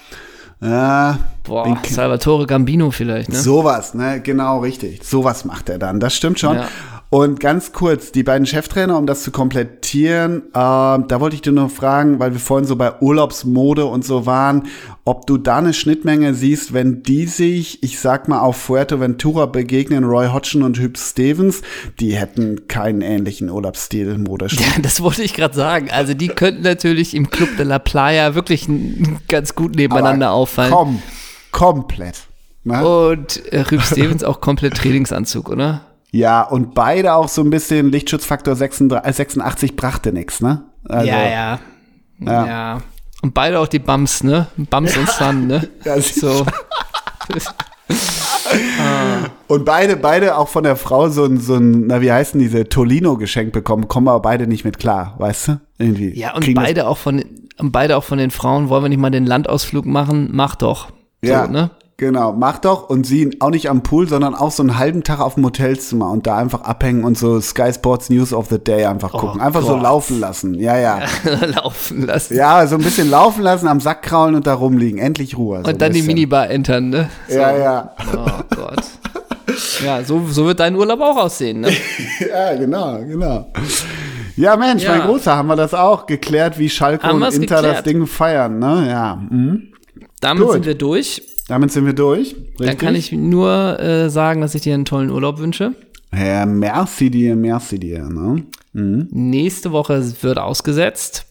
Ja, Boah, Salvatore Gambino vielleicht, ne? Sowas, ne? Genau, richtig. Sowas macht er dann. Das stimmt schon. Ja. Und ganz kurz, die beiden Cheftrainer, um das zu komplettieren, äh, da wollte ich dir nur fragen, weil wir vorhin so bei Urlaubsmode und so waren, ob du da eine Schnittmenge siehst, wenn die sich, ich sag mal, auf Fuerteventura begegnen, Roy Hodgson und Hüb Stevens, die hätten keinen ähnlichen Urlaubsstil modisch. Ja, das wollte ich gerade sagen. Also die könnten natürlich im Club de la Playa wirklich ganz gut nebeneinander Aber auffallen. Komm, komplett. Ne? Und äh, Stevens auch komplett Trainingsanzug, oder? Ja, und beide auch so ein bisschen Lichtschutzfaktor 36, äh, 86 brachte nix, ne? Also, ja, ja, Ja. ja. Und beide auch die Bums, ne? Bums und Sun, ne? Ja, so. Und beide, beide auch von der Frau so ein, so ein, na, wie heißen diese, Tolino geschenkt bekommen, kommen aber beide nicht mit klar, weißt du? Irgendwie. Ja, und beide auch von und beide auch von den Frauen, wollen wir nicht mal den Landausflug machen? Mach doch. So, Ja, ne? Genau. Mach doch. Und sie auch nicht am Pool, sondern auch so einen halben Tag auf dem Hotelzimmer und da einfach abhängen und so Sky Sports News of the Day einfach gucken. Einfach so Oh Gott. laufen lassen. Ja, ja. Laufen lassen. Ja, so ein bisschen laufen lassen, am Sack kraulen und da rumliegen. Endlich Ruhe. so und dann die. Minibar entern, ne? So. Ja, ja. Oh Gott. Ja, so, so wird dein Urlaub auch aussehen, ne? Ja, genau, genau. Ja, Mensch, Ja. mein Großer, haben wir das auch geklärt, wie Schalke Haben und Inter das geklärt. Ding feiern, ne? Ja. Mhm. Damit Gut. sind wir durch. Damit sind wir durch. Richtig? Dann kann ich nur äh, sagen, dass ich dir einen tollen Urlaub wünsche. Ja, merci dir, merci dir, ne? Mhm. Nächste Woche wird ausgesetzt.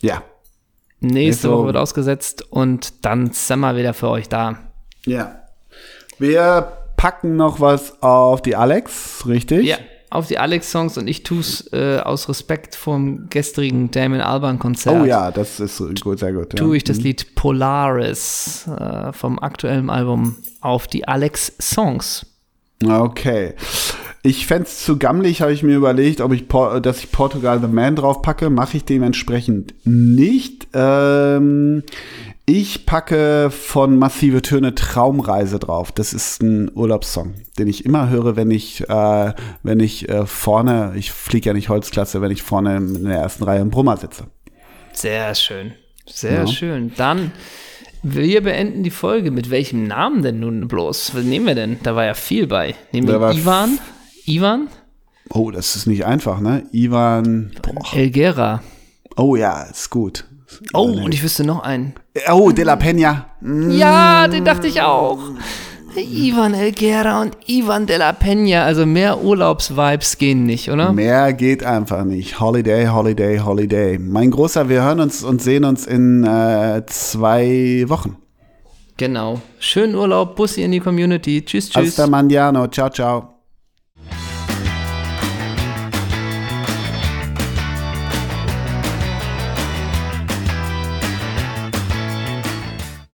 Ja. Nächste Nächste Woche Woche. wird ausgesetzt und dann sind wir wieder für euch da. Ja. Wir packen noch was auf die Alex, richtig? Ja, auf die Alex-Songs und ich tue es äh, aus Respekt vom gestrigen Damon Alban-Konzert. Oh ja, das ist gut, sehr gut. Ja. Tue ich das Lied Polaris äh, vom aktuellen Album auf die Alex-Songs. Okay. Ich fände es zu gammelig, habe ich mir überlegt, ob ich, Por- dass ich Portugal the Man drauf packe. Mache ich dementsprechend nicht. Ähm, ich packe von Massive Töne Traumreise drauf. Das ist ein Urlaubssong, den ich immer höre, wenn ich, äh, wenn ich äh, vorne, ich fliege ja nicht Holzklasse, wenn ich vorne in der ersten Reihe im Brummer sitze. Sehr schön. Sehr Ja. schön. Dann, wir beenden die Folge. Mit welchem Namen denn nun bloß? Was nehmen wir denn? Da war ja viel bei. Nehmen wir Ivan? Ivan? Oh, das ist nicht einfach, ne? Ivan. Boah. Elgera. Oh ja, ist gut. Oh, und ich wüsste noch einen. Oh, De La Peña. Ja, den dachte ich auch. Ivan Elgera und Ivan de la Peña. Also mehr Urlaubsvibes gehen nicht, oder? Mehr geht einfach nicht. Holiday, Holiday, Holiday. Mein Großer, wir hören uns und sehen uns in äh, zwei Wochen. Genau. Schönen Urlaub, Bussi in die Community. Tschüss, tschüss. Hasta mañana. Ciao, ciao.